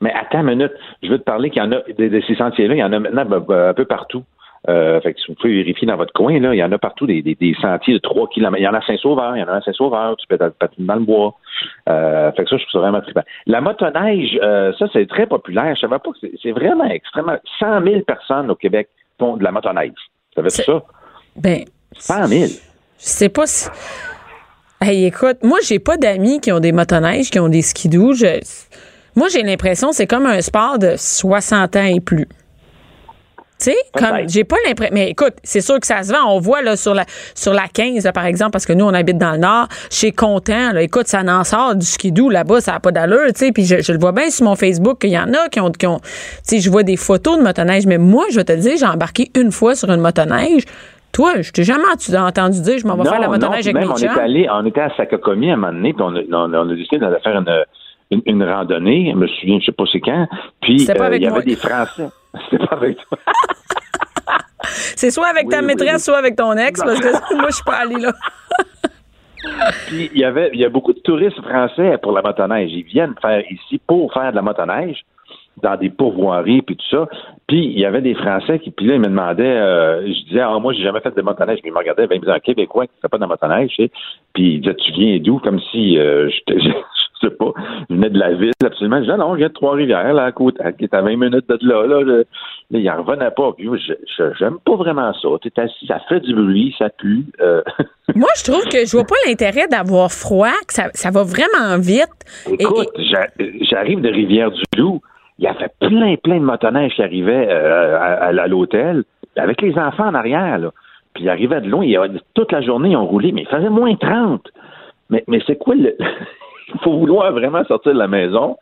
Mais attends une minute. Je veux te parler qu'il y en a, de, de ces sentiers-là, il y en a maintenant un peu partout. Euh, fait que si vous pouvez vérifier dans votre coin, là, il y en a partout des, des, des sentiers de 3 km. Il y en a à Saint-Sauveur, il y en a à Saint-Sauveur, tu peux patiner dans le bois. Euh, fait que ça, je trouve ça vraiment trippant. La motoneige, euh, ça, c'est très populaire. Je savais pas que c'est, vraiment extrêmement. 100 000 personnes au Québec font de la motoneige. Savais-tu C'est- ça? Ben, 100 000. Je sais pas si. Hey, écoute, moi, j'ai pas d'amis qui ont des motoneiges, qui ont des skidoo. Je... Moi, j'ai l'impression que c'est comme un sport de 60 ans et plus. Tu sais, comme j'ai pas l'impression. Mais écoute, c'est sûr que ça se vend. On voit là sur la sur la 15, là, par exemple, parce que nous, on habite dans le Nord, chez Content, là, écoute, ça en sort du skidoo là-bas, ça n'a pas d'allure, tu sais. Puis je, je le vois bien sur mon Facebook qu'il y en a qui ont. Qui ont tu sais, je vois des photos de motoneige, mais moi, je vais te dire, j'ai embarqué une fois sur une motoneige. Toi, je t'ai jamais entendu dire, je m'en vais faire la motoneige avec même, mes on est allé, on était à Sacocomi à un moment donné, puis on a, on a- on a décidé d'aller faire une, une, une randonnée. Je me souviens, je sais pas c'est quand. Puis euh, il y moi. avait des Français. C'était pas avec toi. C'est soit avec ta Oui, maîtresse, oui. soit avec ton ex, parce que moi, je suis pas allée là. Puis il y avait, il y a beaucoup de touristes français pour la motoneige. Ils viennent faire ici pour faire de la motoneige dans des pourvoiries puis tout ça. Puis il y avait des Français qui, puis là, ils me demandaient, euh, je disais, ah, moi, j'ai jamais fait de motoneige. Puis ils me regardaient, ben, ils me disaient, un Québécois qui fait pas de motoneige, tu sais. Puis ils disaient, tu viens d'où? Comme si, euh, je sais pas, je venais de la ville, absolument. Je disais, non, je viens de Trois-Rivières, là, à côté, qui est à 20 minutes de là, là. Je- là, il en revenait pas. Puis j'aime pas vraiment ça. Assis, ça fait du bruit, ça pue. euh, Moi, je trouve que je vois pas l'intérêt d'avoir froid, que ça, ça va vraiment vite. Et- Écoute, j'a- j'arrive de Rivière-du-Loup. Il y avait plein, plein de motoneiges qui arrivaient euh, à, l'hôtel, avec les enfants en arrière. Là. Puis ils arrivaient de loin. Il y a- toute la journée, ils ont roulé, mais il faisait moins 30. Mais, mais c'est quoi le. Il faut vouloir vraiment sortir de la maison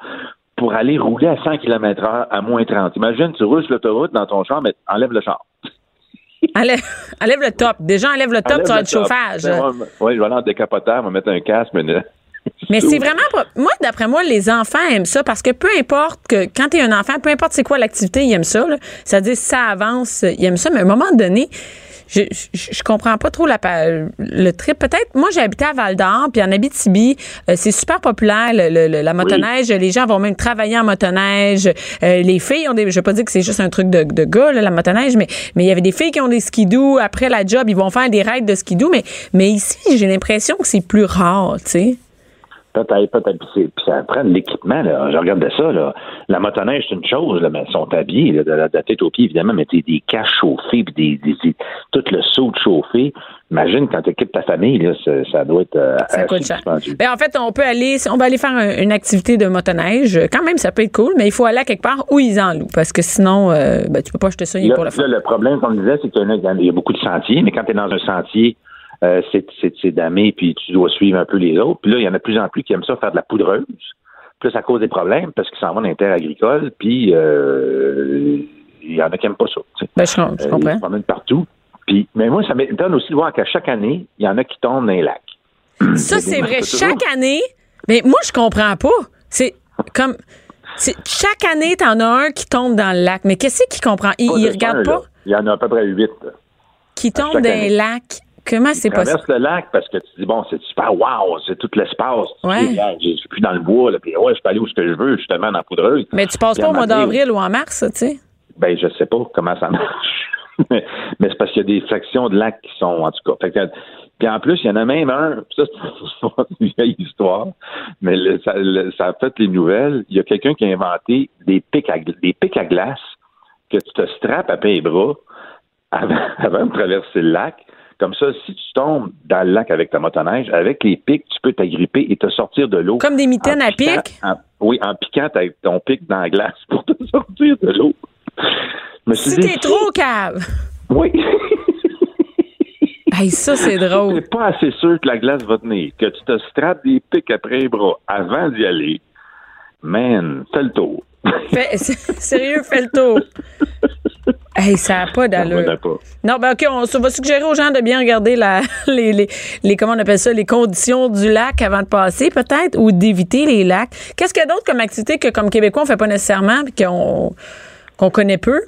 pour aller rouler à 100 km/h à moins 30. Imagine, tu roules sur l'autoroute dans ton char, mais enlève le char. Enlève, enlève le top. Déjà, enlève le top, Enlève tu as le chauffage. Oui, je vais aller en décapoteur, on va mettre un casque, mais. Mais c'est vraiment pas. Moi, d'après moi, les enfants aiment ça parce que peu importe que quand t'es un enfant, peu importe c'est quoi l'activité, ils aiment ça. C'est-à-dire si ça avance, ils aiment ça. Mais à un moment donné, je, je, je comprends pas trop la, le trip. Peut-être, moi, j'ai habité à Val d'Or, puis en Abitibi, euh, c'est super populaire le, le- le- la motoneige. Les gens vont même travailler en motoneige. Euh, les filles ont des. Je vais pas dire que c'est juste un truc de, de gars, là, la motoneige, mais mais il y avait des filles qui ont des skidoo. Après la job, ils vont faire des raids de skidoo. Mais mais ici, j'ai l'impression que c'est plus rare, tu sais. Peut-être, peut-être. Puis, ça prend de l'équipement. Là. Je regardais ça. Là. La motoneige, c'est une chose, là, mais ils sont habillés là, de, la, de la tête aux pieds, évidemment, mais t'es des caches chauffées, puis des, des, des- tout le saut de chauffé. Imagine quand tu équipes ta famille, là, ça, ça doit être euh, Ça assez coûte cher. Ben, en fait, on peut aller, on va aller faire un- une activité de motoneige. Quand même, ça peut être cool, mais il faut aller à quelque part où ils en louent, parce que sinon, euh, ben, tu peux pas acheter ça Là, pour le là, le problème, comme on disait, c'est qu'il y, y a beaucoup de sentiers, mais quand tu es dans un sentier euh, c'est, damé, puis tu dois suivre un peu les autres. Puis là, il y en a de plus en plus qui aiment ça faire de la poudreuse. Puis là, ça cause des problèmes parce qu'ils s'en vont dans les terres agricoles, puis euh, il y en a qui n'aiment pas ça. tu sais. Ben, je, Euh, Ils comprends. se promènent partout. Puis, mais moi, ça m'étonne aussi de voir qu'à chaque année, il y en a qui tombent dans les lacs. Ça, c'est vrai. toujours. Chaque année, mais moi, je comprends pas. C'est comme. Chaque année, t'en as un qui tombe dans le lac. Mais qu'est-ce qu'il comprend? Il, il de regarde un, pas? là. Il y en a à peu près huit. Qui tombe chaque dans année. le lac. Comment c'est Tu possible? traverses le lac parce que tu dis, bon, c'est super, wow, c'est tout l'espace. Ouais. Je suis plus dans le bois, là, puis ouais, je peux aller où ce que je veux, justement, dans la poudreuse. Mais tu passes Puis pas à au mois d'avril ou en mars, tu sais? Ben, je sais pas comment ça marche. mais c'est parce qu'il y a des sections de lac qui sont, en tout cas. Fait que- puis en plus, il y en a même un, puis ça, c'est une vieille histoire, mais le- ça, le- ça a fait les nouvelles. Il y a quelqu'un qui a inventé des pics à, des pics à glace que tu te strappes après les bras avant, avant de traverser le lac. Comme ça, si tu tombes dans le lac avec ta motoneige, avec les pics, tu peux t'agripper et te sortir de l'eau. Comme des mitaines à piquant- pic? en- oui, en piquant ton pic dans la glace pour te sortir de l'eau. Si t'es trop cave. Oui. Hey, ça, c'est drôle. T'es pas assez sûr que la glace va tenir, que tu te strappes des pics après les bras avant d'y aller. Man, fais le tour. Fais- sérieux, fais le tour. Hey, ça n'a pas d'allure. Non, ben OK, on va suggérer aux gens de bien regarder la, les, les, les- comment on appelle ça, les conditions du lac avant de passer, peut-être, ou d'éviter les lacs. Qu'est-ce qu'il y a d'autre comme activité que, comme Québécois, on fait pas nécessairement, puis qu'on connaît peu?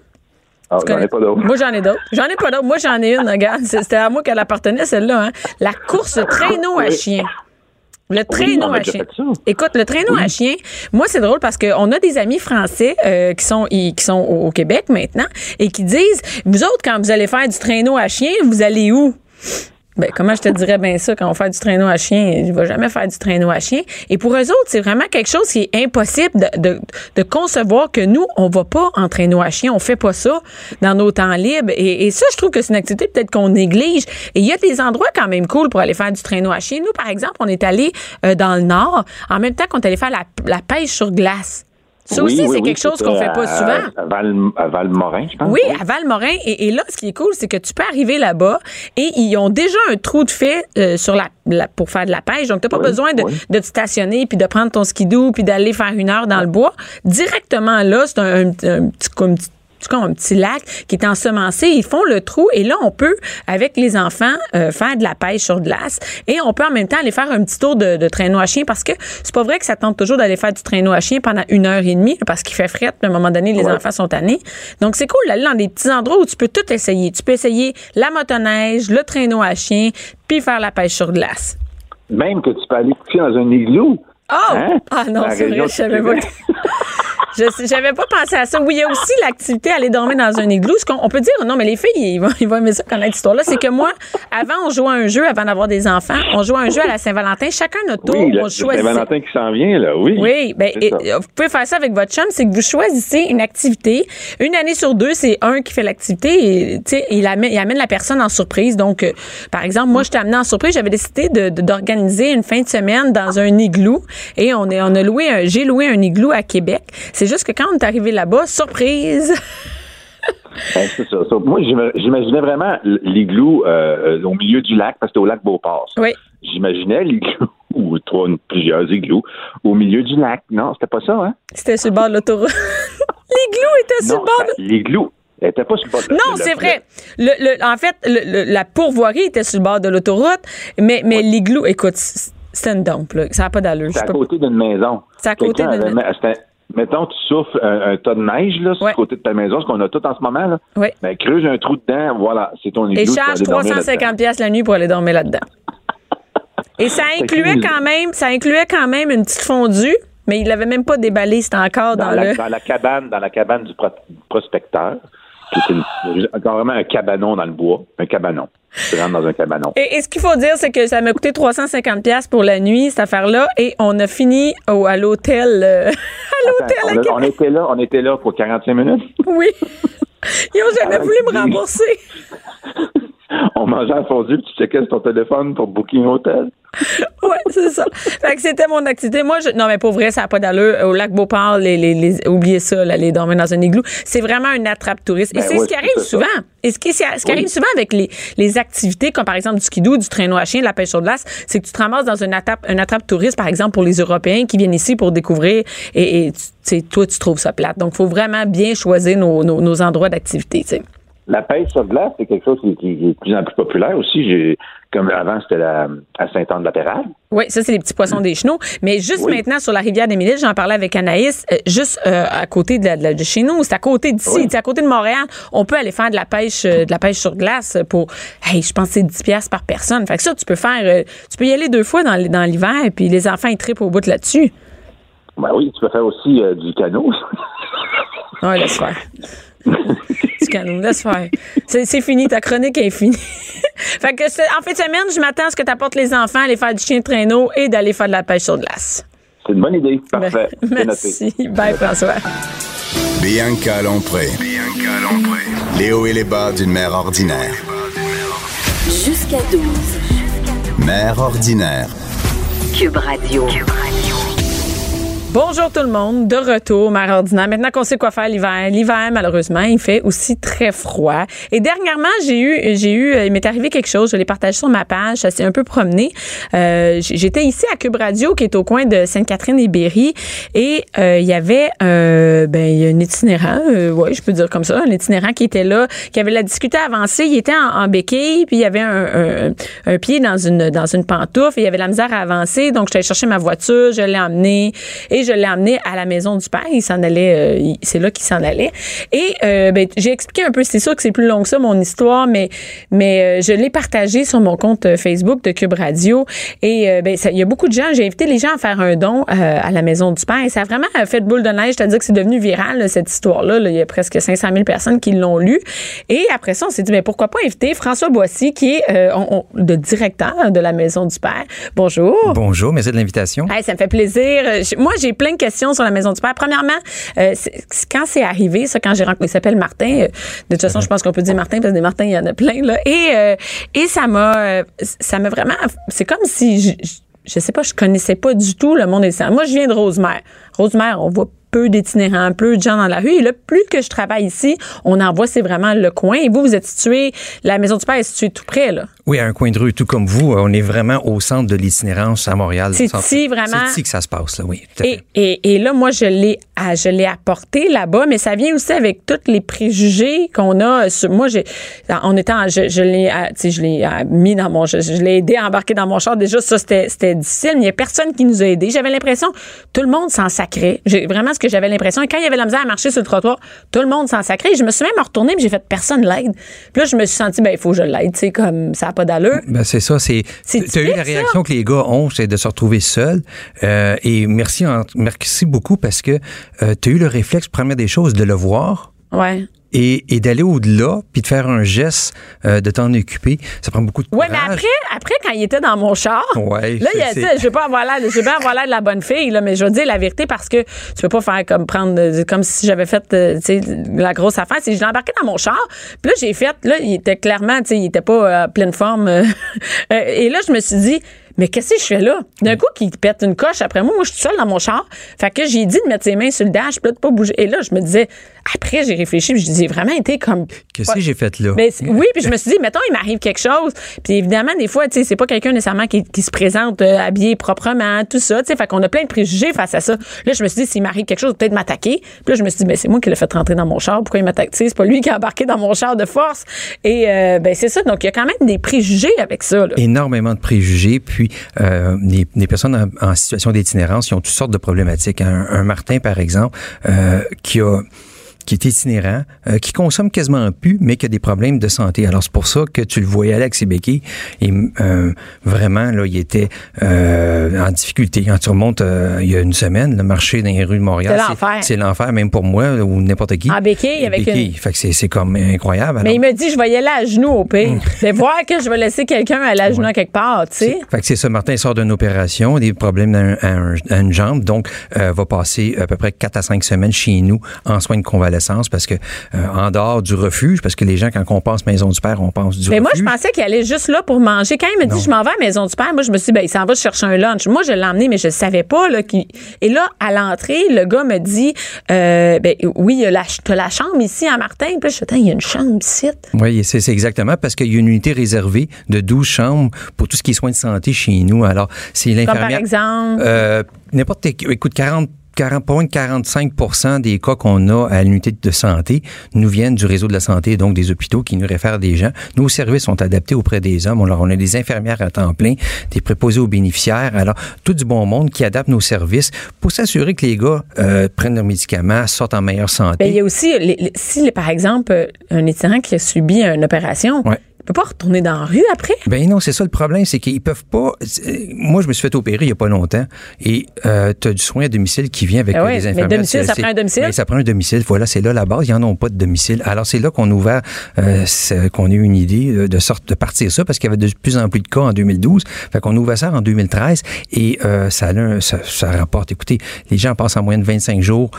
Ah, j'en ai pas d'autre. Moi, j'en ai d'autres. J'en ai pas d'autres. Moi, j'en ai une, regarde. C'était à moi qu'elle appartenait, celle-là. Hein. La course traîneau à chien. Le traîneau à chien. Écoute, le traîneau à chien, moi, c'est drôle parce qu'on a des amis français euh, qui sont qui sont au au Québec maintenant et qui disent, vous autres, quand vous allez faire du traîneau à chien, vous allez où? Ben, comment je te dirais bien ça? Quand on fait du traîneau à chien? Je vais jamais faire du traîneau à chien. Et pour eux autres, c'est vraiment quelque chose qui est impossible de, de, de concevoir que nous, on va pas en traîneau à chien. On fait pas ça dans nos temps libres. Et, et ça, je trouve que c'est une activité peut-être qu'on néglige. Et il y a des endroits quand même cool pour aller faire du traîneau à chien. Nous, par exemple, on est allé euh, dans le nord en même temps qu'on est allé faire la, la pêche sur glace. Ça Oui, aussi, oui, c'est quelque chose qu'on fait pas souvent. À, Val, à Valmorin, je pense. Oui, à Valmorin. Et, et là, ce qui est cool, c'est que tu peux arriver là-bas et ils ont déjà un trou de fait euh, sur la, la- pour faire de la pêche. Donc, tu n'as pas besoin de, de te stationner puis de prendre ton skidoo puis d'aller faire une heure dans le bois. Directement là, c'est un, un petit- un petit, c'est comme un petit lac qui est ensemencé. Ils font le trou et là, on peut, avec les enfants, euh, faire de la pêche sur glace et on peut en même temps aller faire un petit tour de, de traîneau à chien parce que c'est pas vrai que ça tente toujours d'aller faire du traîneau à chien pendant une heure et demie parce qu'il fait fret. puis À un moment donné, les Ouais. enfants sont tannés. Donc, c'est cool d'aller dans des petits endroits où tu peux tout essayer. Tu peux essayer la motoneige, le traîneau à chien, puis faire la pêche sur glace. Même que tu peux aller coucher dans un igloo. Oh! Hein? Ah non, c'est vrai, je savais pas. Je j'avais pas pensé à ça. Oui, il y a aussi l'activité aller dormir dans un igloo. Ce qu'on on peut dire, non, mais les filles, ils vont, ils vont aimer ça connaître cette histoire-là. C'est que moi, avant, on jouait à un jeu, avant d'avoir des enfants, on jouait à un jeu à la Saint-Valentin. Chacun notre tour, Oui, on choisit. Saint-Valentin qui s'en vient, là, oui. Oui, ben, et- vous pouvez faire ça avec votre chum, c'est que vous choisissez une activité. Une année sur deux, c'est un qui fait l'activité et tu sais, il amène, il amène la personne en surprise. Donc, euh, par exemple, moi, je t'ai amené en surprise. J'avais décidé de- de- d'organiser une fin de semaine dans un igloo et on, est, on a loué, un- j'ai loué un igloo à Québec. C'est juste que quand on est arrivé là-bas, surprise. Ben, c'est ça. Moi, j'ima- j'imaginais vraiment l'igloo euh, euh, au milieu du lac, parce que c'était au lac Beauport. ça. oui. J'imaginais l'igloo, ou trois, plusieurs igloos, au milieu du lac. Non, c'était pas ça, hein? C'était sur le bord de l'autoroute. l'igloo était sur non, le bord de ça- l'igloo, était pas sur le bord de Non, c'est vrai. Le, le- en fait, le- la pourvoirie était sur le bord de l'autoroute, mais, mais l'igloo, écoute, c- c'était une dompe, là. Ça n'a pas d'allure. C'est à peux- côté d'une maison. C'est à côté d'une- c'était- Mettons, tu souffles un, un tas de neige là, sur Ouais. le côté de ta maison, ce qu'on a tout en ce moment. Là. Oui. Ben, creuse un trou dedans, voilà, c'est ton igloo. Et charge aller dormir 350 pièces la nuit pour aller dormir là-dedans. Et ça incluait quand même, ça incluait quand même une petite fondue, mais il l'avait même pas déballé, c'était encore dans, dans, la, le. dans la cabane, dans la cabane du pro- prospecteur, qui est une- carrément un cabanon dans le bois, un cabanon. Tu rentres dans un cabanon. Et, et ce qu'il faut dire, c'est que ça m'a coûté 350 pièces pour la nuit, cette affaire-là, et on a fini au, à l'hôtel. euh, à l'hôtel on, on était là, on était là pour 45 minutes? Oui. Ils ont jamais voulu me rembourser. On mangeait un fondu, puis tu checkais sur ton téléphone pour booker un hôtel. Ouais, c'est ça. Fait que c'était mon activité. Moi, je, non, mais pour vrai, ça n'a pas d'allure. Au lac Beauport, les, les, les, oubliez ça, là, les dormir dans un igloo. C'est vraiment un attrape touriste. Et Ben c'est ouais, ce qui arrive ça. souvent. Et ce qui, ce qui arrive souvent avec les, les activités, comme par exemple du skidoo, du traîneau à chien, de la pêche sur glace, c'est que tu te ramasses dans une attrape, une attrape touriste, par exemple, pour les Européens qui viennent ici pour découvrir. Et, et tu sais, toi, tu trouves ça plate. Donc, il faut vraiment bien choisir nos, nos, nos endroits d'activité, tu sais. La pêche sur glace, c'est quelque chose qui, est de plus en plus populaire aussi. J'ai, comme avant, c'était la, à Saint-Anne-de-la-Pérade. Oui, ça, c'est les petits poissons des chenaux. Mais juste Oui. maintenant, sur la rivière des Mille, j'en parlais avec Anaïs, euh, juste euh, à côté de, la- de chez nous, c'est à côté d'ici, Oui. c'est à côté de Montréal. On peut aller faire de la pêche euh, de la pêche sur glace pour, hey, je pense que c'est 10 piastres par personne. Fait que ça, tu peux faire, tu peux y aller deux fois dans, dans l'hiver, puis les enfants, ils trippent au bout de là-dessus. Ben oui, tu peux faire aussi du canot. Ouais, laisse faire. du canon, laisse faire. C'est fini, ta chronique est finie. fait que c'est- en fin de semaine, je m'attends à ce que tu apportes les enfants à aller faire du chien de traîneau et d'aller faire de la pêche sur glace. c'est une bonne idée. Parfait. C'est noté. Merci. Bye, François. Bianca Lompré. Les hauts et les bas d'une mère ordinaire. Jusqu'à 12. Mère ordinaire. Cube Radio. Bonjour tout le monde, de retour, mère ordinaire. Maintenant qu'on sait quoi faire l'hiver, l'hiver malheureusement, il fait aussi très froid. Et dernièrement, j'ai eu, j'ai eu, euh, il m'est arrivé quelque chose. Je l'ai partagé sur ma page. Ça s'est un peu promené. Euh, j'étais ici à Cube Radio, qui est au coin de Sainte-Catherine et Berry, et euh, il y avait, euh, ben, il y a un itinérant, euh, ouais, je peux dire comme ça, un itinérant qui était là, qui avait la difficulté à avancer. Il était en, béquille, puis il y avait un, pied dans une dans une pantoufle, et il y avait la misère à avancer. Donc, allée chercher ma voiture, je l'ai emmené et je l'ai emmené à la maison du père. Il s'en allait, euh, c'est là qu'il s'en allait. Et euh, ben, j'ai expliqué un peu. C'est sûr que c'est plus long que ça mon histoire, mais mais euh, je l'ai partagé sur mon compte Facebook de Cube Radio. Et ben, ça- il y a beaucoup de gens. J'ai invité les gens à faire un don à la maison du père. Et ça a vraiment fait boule de neige. C'est-à-dire que c'est devenu viral là, cette histoire-là. là. Il y a presque 500 000 personnes qui l'ont lu. Et après ça, on s'est dit, mais pourquoi pas inviter François Boissy, qui est on- on- le directeur de la maison du père. Bonjour. Bonjour, merci de l'invitation. Hey, ça me fait plaisir. Moi, j'ai plein de questions sur la maison du père. Premièrement, euh, quand c'est arrivé, ça, quand j'ai rencontré, il s'appelle Martin. euh, de toute façon, je pense qu'on peut dire Martin parce que des Martins, il y en a plein là. Et euh, et ça m'a, ça m'a vraiment. C'est comme si je, je, sais pas, je connaissais pas du tout le monde des. Moi, je viens de Rosemère. Rosemère, on voit peu d'itinérants, peu de gens dans la rue. Et là, plus que je travaille ici, on en voit, c'est vraiment le coin. Et vous, vous êtes situé, la maison du père est située tout près, là. Oui, à un coin de rue, tout comme vous, on est vraiment au centre de l'itinérance à Montréal. C'est ici, vraiment. C'est ici que ça se passe, là, oui. Et, et, et là, moi, je l'ai, je l'ai apporté là-bas, mais ça vient aussi avec tous les préjugés qu'on a. sur- moi, j'ai, en étant, je, je l'ai, euh, tu sais, je l'ai euh, mis dans mon, je, je l'ai aidé à embarquer dans mon char. Déjà, ça, c'était, difficile. mais Il y a personne qui nous a aidés. J'avais l'impression, tout le monde s'en sacrait. J'ai vraiment que j'avais l'impression. Et quand il y avait la misère à marcher sur le trottoir, tout le monde s'en sacrait. Je me suis même retournée, mais j'ai fait personne l'aide. Puis là, je me suis sentie, ben, il faut que je l'aide, tu sais, comme ça n'a pas d'allure. Ben, c'est ça, c'est. C'est Tu as eu la ça. réaction que les gars ont, c'est de se retrouver seuls. Euh, et merci, merci beaucoup parce que tu as eu le réflexe, première des choses, de le voir Ouais. et, et d'aller au-delà, puis de faire un geste, euh, de t'en occuper. Ça prend beaucoup de Ouais, courage. mais après, après, quand il était dans mon char, Ouais, là, il a, sais, je vais pas avoir l'air, je vais pas avoir l'air de la bonne fille, là, mais je veux dire la vérité parce que tu peux pas faire comme prendre, euh, comme si j'avais fait, euh, tu sais, la grosse affaire. C'est je l'ai embarqué dans mon char, puis là, j'ai fait, là, il était clairement, tu sais, il était pas euh, pleine forme. et là, je me suis dit, mais qu'est-ce que je fais là? D'un coup, qu'il pète une coche après moi, moi, je suis seule dans mon char. Fait que j'ai dit de mettre ses mains sur le dash, puis là, de pas bouger. Et là, je me disais, après, j'ai réfléchi, puis je dis, vraiment été comme. Qu'est-ce que j'ai fait là? Mais oui, puis je me suis dit, mettons, il m'arrive quelque chose. Puis évidemment, des fois, tu sais, c'est pas quelqu'un nécessairement qui, qui se présente euh, habillé proprement, tout ça. Tu sais, fait qu'on a plein de préjugés face à ça. Là, je me suis dit, s'il m'arrive quelque chose, peut-être m'attaquer. Puis là, je me suis dit, ben c'est moi qui l'ai fait rentrer dans mon char. Pourquoi il m'attaque? C'est pas lui qui a embarqué dans mon char de force. Et euh, ben c'est ça. Donc, il y a quand même des préjugés avec ça. Là. énormément de préjugés. Puis, euh, les, les personnes en, situation d'itinérance, ils ont toutes sortes de problématiques. Un, un Martin, par exemple, euh, qui a qui est itinérant, euh, qui consomme quasiment plus, mais qui a des problèmes de santé. Alors, c'est pour ça que tu le voyais aller avec ses béquilles. Et euh, vraiment, là, il était euh, en difficulté. Quand tu remontes euh, il y a une semaine, le marché dans les rues de Montréal, C'est l'enfer. c'est l'enfer, même pour moi ou n'importe qui. En béquille, avec Béquille. une- Fait que c'est c'est comme incroyable. Mais il me dit, je vais y aller à genoux au pire. Mais voir que je vais laisser quelqu'un aller à genoux à quelque part, tu sais. Fait que c'est ça, Martin sort d'une opération, des problèmes à, un- à un- à une jambe, donc euh, va passer à peu près 4 à 5 semaines chez nous en soins de convalescence. Convalescence parce que euh, en dehors du refuge, parce que les gens, quand on pense Maison du Père, on pense du Mais refuge. moi, je pensais qu'il allait juste là pour manger. Quand il me dit, Non. je m'en vais à Maison du Père, moi, je me suis dit, ben, il s'en va chercher un lunch. Moi, je l'ai emmené, mais je ne savais pas. Là, Et là, à l'entrée, le gars me dit, euh, ben, oui, il y a la, chambre ici à Martin? Puis là, je Attends, il y a une chambre ici. Oui, c'est exactement parce qu'il y a une unité réservée de 12 chambres pour tout ce qui est soins de santé chez nous. Alors, c'est Comme par l'infirmière. exemple. Euh, N'importe écoute 40 40, pas de 45% des cas qu'on a à l'unité de santé nous viennent du réseau de la santé, donc des hôpitaux qui nous réfèrent des gens. Nos services sont adaptés auprès des hommes. Alors, on a des infirmières à temps plein, des préposés aux bénéficiaires. Alors, tout du bon monde qui adapte nos services pour s'assurer que les gars euh, prennent leurs médicaments, sortent en meilleure santé. Ben, il y a aussi, les- les- si, par exemple, un itinérant qui a subi une opération, Ouais. Il peut pas retourner dans la rue après? Ben non, c'est ça le problème, c'est qu'ils peuvent pas. Moi, je me suis fait opérer il y a pas longtemps et euh, tu as du soin à domicile qui vient avec Ben euh, les mais infirmières. domicile, du ça prend un domicile? Ben, ça prend un domicile. Voilà, c'est là la base. Ils en ont pas de domicile. Alors c'est là qu'on a ouvert, euh, qu'on a eu une idée euh, de sorte de partir ça parce qu'il y avait de plus en plus de cas en 2012. Fait qu'on a ouvert ça en 2013 et euh, ça, a un- ça, ça rapporte. Écoutez, les gens passent en moyenne 25 jours.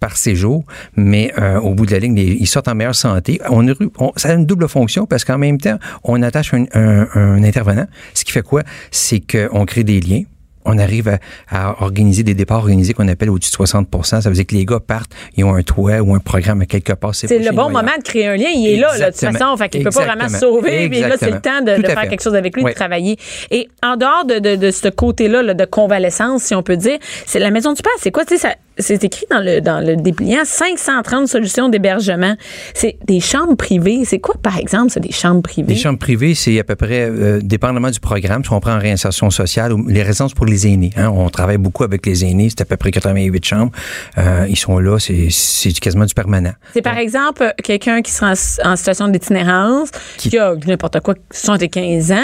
Par séjour, mais euh, au bout de la ligne, ils sortent en meilleure santé. On, on- ça a une double fonction parce qu'en même temps, on attache un, un- un intervenant, ce qui fait quoi? C'est qu'on crée des liens. On arrive à, à organiser des départs organisés qu'on appelle au-dessus de 60% Ça veut dire que les gars partent, ils ont un toit ou un programme à quelque part. C'est le bon ailleurs. moment de créer un lien. Il est là, là, de toute façon. Fait qu'il peut pas vraiment se sauver. Puis là, c'est le temps de, faire fait. quelque chose avec lui, de travailler. Et en dehors de, de, de ce côté-là, là, de convalescence, si on peut dire, c'est la Maison du Père. C'est quoi? Tu sais, ça- c'est écrit dans le, dans le dépliant 530 solutions d'hébergement. C'est des chambres privées. C'est quoi, par exemple, c'est des chambres privées? Les chambres privées, c'est à peu près, euh, dépendamment du programme, si on prend en réinsertion sociale, ou les résidences pour les aînés. Hein, on travaille beaucoup avec les aînés, c'est à peu près 88 chambres. Euh, ils sont là, c'est quasiment du permanent. C'est par exemple euh, quelqu'un qui sera en, en situation d'itinérance, qui, Qui- a n'importe quoi, 75 ans.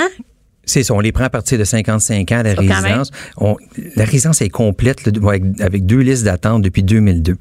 C'est ça, on les prend à partir de 55 ans, la résidence. On- la résidence est complète là, avec, avec deux listes d'attente depuis 2002.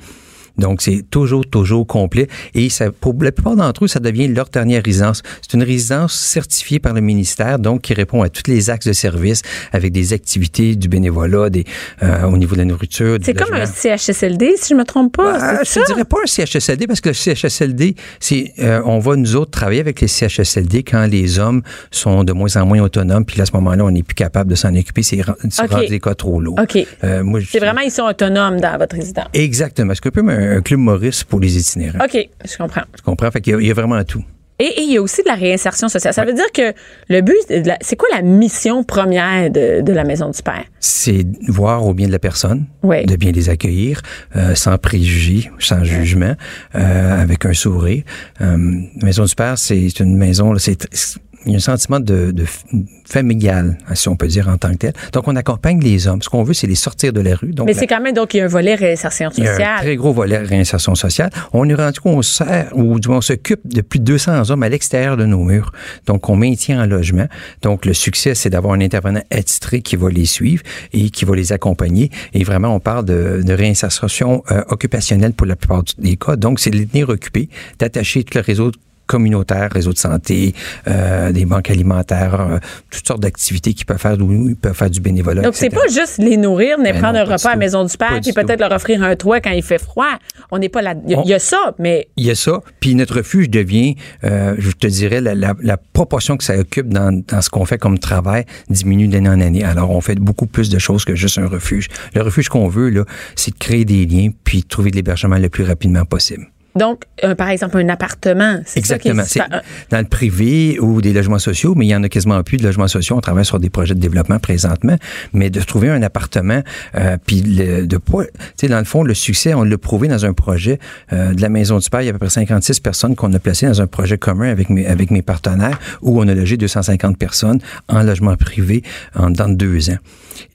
Donc, c'est toujours, toujours complet. Et ça, pour la plupart d'entre eux, ça devient leur dernière résidence. C'est une résidence certifiée par le ministère, donc qui répond à tous les axes de service avec des activités, du bénévolat, des, euh, au niveau de la nourriture. C'est comme un. CHSLD, si je me trompe pas. Ah, c'est je ne dirais pas un CHSLD parce que le CHSLD, c'est euh, on va nous autres travailler avec les CHSLD quand les hommes sont de moins en moins autonomes, puis là, à ce moment-là, on n'est plus capable de s'en occuper. C'est ren- c'est OK. rendu des cas trop lourds. OK. Euh, C'est vraiment, ils sont autonomes dans votre résidence. Exactement. C'est un peu un, un club Maurice pour les itinérants. OK, je comprends. Tu comprends? Fait qu'il y a- il y, a vraiment tout. Et et il y a aussi de la réinsertion sociale. Ça veut dire que le but, c'est la- quoi la mission première de, de la Maison du Père? C'est voir au bien de la personne, de bien les accueillir, euh, sans préjugés, sans jugement, euh, avec un sourire. Euh, maison du Père, c'est une maison, c'est il y a un sentiment de, familial, si on peut dire en tant que tel. Donc, on accompagne les hommes. Ce qu'on veut, c'est les sortir de la rue. Donc, Mais c'est quand même, donc, il y a un volet réinsertion il y a un sociale. très gros volet réinsertion sociale. On est rendu qu'on sert, ou du moins on s'occupe de plus de 200 hommes à l'extérieur de nos murs. Donc, on maintient en logement. Donc, le succès, c'est d'avoir un intervenant attitré qui va les suivre et qui va les accompagner. Et vraiment, on parle de, de réinsertion euh, occupationnelle pour la plupart des cas. Donc, c'est de les tenir occupés, d'attacher tout le réseau communautaire, réseau de santé, euh, des banques alimentaires, euh, toutes sortes d'activités qu'ils peuvent faire, où ils peuvent faire du bénévolat. Donc, c'est pas juste les nourrir, mais Ben prendre non, un repas à la. Maison du Père, puis peut-être leur offrir un toit quand il fait froid. On n'est pas là. Il y, a- y ça, mais Il y a ça. Puis notre refuge devient, euh, je te dirais, la, la- la proportion que ça occupe dans, dans ce qu'on fait comme travail diminue d'année en année. Alors, on fait beaucoup plus de choses que juste un refuge. Le refuge qu'on veut, là, c'est de créer des liens puis de trouver de l'hébergement le plus rapidement possible. Donc, un- par exemple, un appartement. C'est ça qui est Exactement. C'est super- dans le privé ou des logements sociaux, mais il y en a quasiment plus de logements sociaux. On travaille sur des projets de développement présentement, mais de trouver un appartement, euh, puis le- de pas, tu sais, dans le fond, le succès, on l'a prouvé dans un projet euh, de la Maison du Père. Il y a à peu près 56 personnes qu'on a placées dans un projet commun avec mes, avec mes partenaires où on a logé 250 personnes en logement privé en dans deux ans.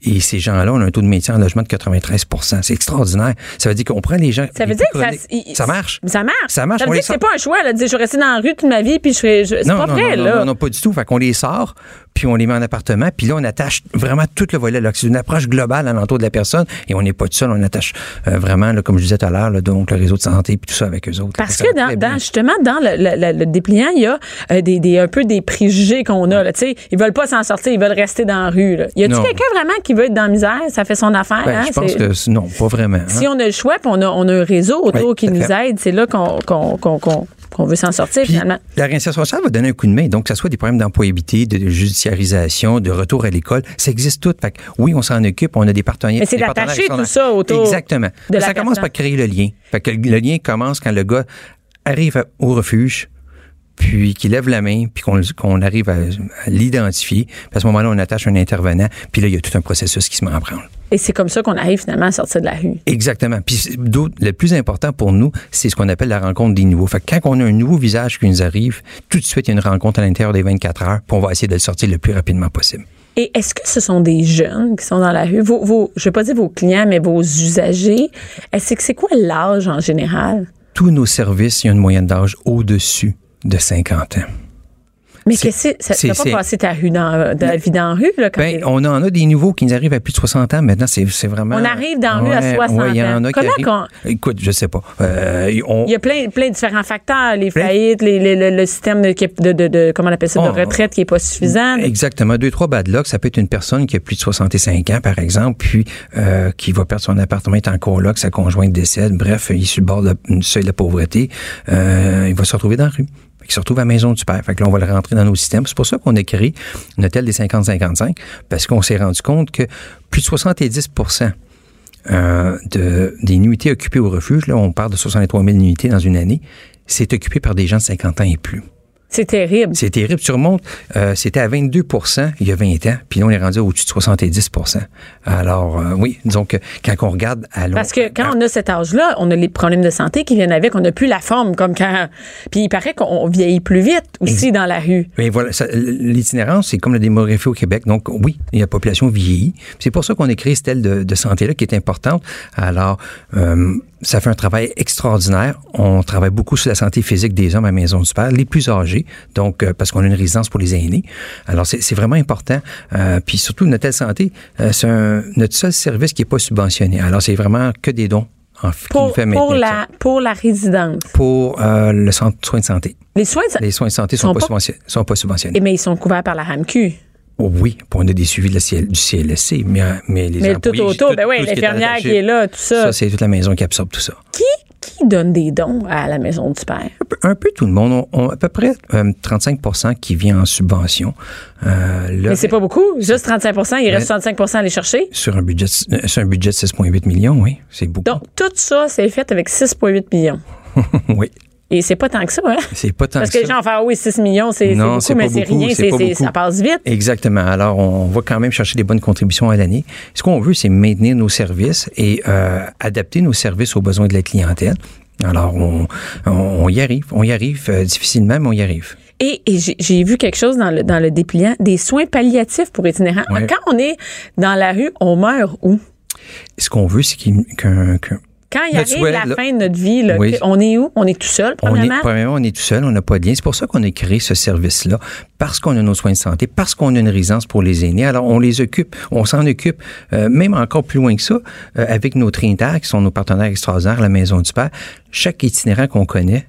Et ces gens-là, on a un taux de maintien en logement de 93% C'est extraordinaire. Ça veut dire qu'on prend les gens. Ça veut dire que ça, ça marche. Ça marche. Ça marche, Ça veut on dire que c'est pas un choix, là, de dire, je vais rester dans la rue toute ma vie, puis je serai. je- C'est Non, pas non, vrai, non, là. non, non, pas du tout. Fait qu'on les sort, puis on les met en appartement, puis là, on attache vraiment tout le volet. là. C'est une approche globale à l'entour de la personne, et on n'est pas tout seul, on attache euh, vraiment, là, comme je disais tout à l'heure, là, donc le réseau de santé, puis tout ça avec eux autres. Parce que dans, justement, dans le, le- le- le dépliant, il y a euh, des, des- un peu des préjugés qu'on a. Là, ils veulent pas s'en sortir, ils veulent rester dans la rue. Là. Y Non. quelqu'un vraiment qui veut être dans la misère? Ça fait son affaire. Ben, hein? je pense C'est- que non, pas vraiment. hein. Si on a le choix, puis on a, on a un réseau autour Oui, qui nous fait. aide, c'est là qu'on veut s'en sortir Puis, finalement. la réinsertion sociale va donner un coup de main. Donc, que ce soit des problèmes d'employabilité, de judiciarisation, de retour à l'école, ça existe tout. Fait que, oui, on s'en occupe, on a des partenaires. Mais c'est d'attacher tout ça autour Exactement. de la ça commence personne. par créer le lien. Fait que le lien commence quand le gars arrive au refuge, puis qu'il lève la main, puis qu'on arrive à, à l'identifier. Puis à ce moment-là, on attache un intervenant, puis là, il y a tout un processus qui se met en branle. Et c'est comme ça qu'on arrive finalement à sortir de la rue. Exactement. Puis le plus important pour nous, c'est ce qu'on appelle la rencontre des nouveaux. Fait que quand on a un nouveau visage qui nous arrive, tout de suite, il y a une rencontre à l'intérieur des 24 heures, puis on va essayer de le sortir le plus rapidement possible. Et est-ce que ce sont des jeunes qui sont dans la rue? Vos, vos, je ne vais pas dire vos clients, mais vos usagers. Est-ce que c'est quoi l'âge en général? Tous nos services, il y a une moyenne d'âge au-dessus de 50 ans. Mais qu'est-ce que c'est? Pas passé ta, rue dans, la vie dans la rue, là, quand Ben, on en a des nouveaux qui nous arrivent à plus de 60 ans. Maintenant, c'est vraiment... On arrive dans la rue à Ouais, 60 ouais, il y en ans. a qui Comment arrivent- Écoute, je sais pas. Euh, on- Il y a plein, plein de différents facteurs, les Plein. faillites, les- les- le, le système de, de, de, de- comment on appelle ça, de retraite qui est pas suffisant. Exactement. Deux, trois bad luck. Ça peut être une personne qui a plus de 65 ans, par exemple, puis euh, qui va perdre son appartement, est en coloc, sa conjointe décède. Bref, il est sur le bord la- du seuil de la pauvreté. Euh, il va se retrouver dans la rue. Qu'il se retrouve à la maison du père. Fait que là, on va le rentrer dans nos systèmes. C'est pour ça qu'on a créé un hôtel des 50-55, parce qu'on s'est rendu compte que plus de 70 euh, de, des nuitées occupées au refuge, là, on parle de 63 000 nuitées dans une année, c'est occupé par des gens de 50 ans et plus. C'est terrible. C'est terrible. Tu remontes, euh, c'était à 22% il y a 20 ans, puis là, on est rendu au-dessus de 70% Alors, euh, oui, disons que quand on regarde à long Parce que quand on a cet âge-là, on a les problèmes de santé qui viennent avec, on n'a plus la forme comme quand. Puis il paraît qu'on vieillit plus vite aussi dans la rue. Mais voilà, l'itinérance, c'est comme la démographie au Québec. Donc, oui, la population vieillit. C'est pour ça qu'on a créé cette aile de, de santé-là qui est importante. Alors, euh, ça fait un travail extraordinaire. On travaille beaucoup sur la santé physique des hommes à Maison du Père, les plus âgés, donc euh, parce qu'on a une résidence pour les aînés. Alors, c'est vraiment important. Euh, puis surtout, notre aile santé, euh, c'est notre seul service qui n'est pas subventionné. Alors, c'est vraiment que des dons en, Pour, fait pour, la, pour la résidence. Pour le centre de soins de santé. Les soins, de- Les soins de santé Sont sont, pas, pas- subventionnés, sont pas subventionnés. Eh, mais ils sont couverts par la RAMQ. Oh oui, on a des suivis de la CL du CLSC, mais, mais les Mais tout autour, tout- ben oui, qui l'infirmière qui est là, tout ça. Ça, c'est toute la maison qui absorbe tout ça. Qui, qui donne des dons à la maison du père? Un peu, un peu tout le monde. On, on- à peu près euh, 35% qui vient en subvention. Euh, Mais c'est pas beaucoup. Juste 35% il reste 65% à aller chercher? sur un budget, euh, sur un budget de 6,8 millions, oui, c'est beaucoup. Donc, tout ça, c'est fait avec 6,8 millions. oui, Et c'est pas tant que ça, hein? c'est pas tant Parce que que les gens vont faire, ah oui, 6 millions, c'est beaucoup, mais c'est rien, ça passe vite. Exactement. Alors, on va quand même chercher des bonnes contributions à l'année. Ce qu'on veut, c'est maintenir nos services et euh, adapter nos services aux besoins de la clientèle. Alors, on, on, on y arrive. On y arrive euh, difficilement, mais on y arrive. Et, et j'ai- j'ai vu quelque chose dans le, dans le dépliant, des soins palliatifs pour itinérants. Ouais. Quand on est dans la rue, on meurt où? Ce qu'on veut, c'est qu'il- qu'un qu'un- Quand il arrive souhait, la là- fin de notre vie, là, Oui. que- on est où? On est tout seul, On est, premièrement? premièrement, on est tout seul, on n'a pas de lien. C'est pour ça qu'on a créé ce service-là, parce qu'on a nos soins de santé, parce qu'on a une résidence pour les aînés. Alors, on les occupe, on s'en occupe, euh, même encore plus loin que ça, euh, avec nos Trinitaires, qui sont nos partenaires extraordinaires, la Maison du Père. Chaque itinérant qu'on connaît,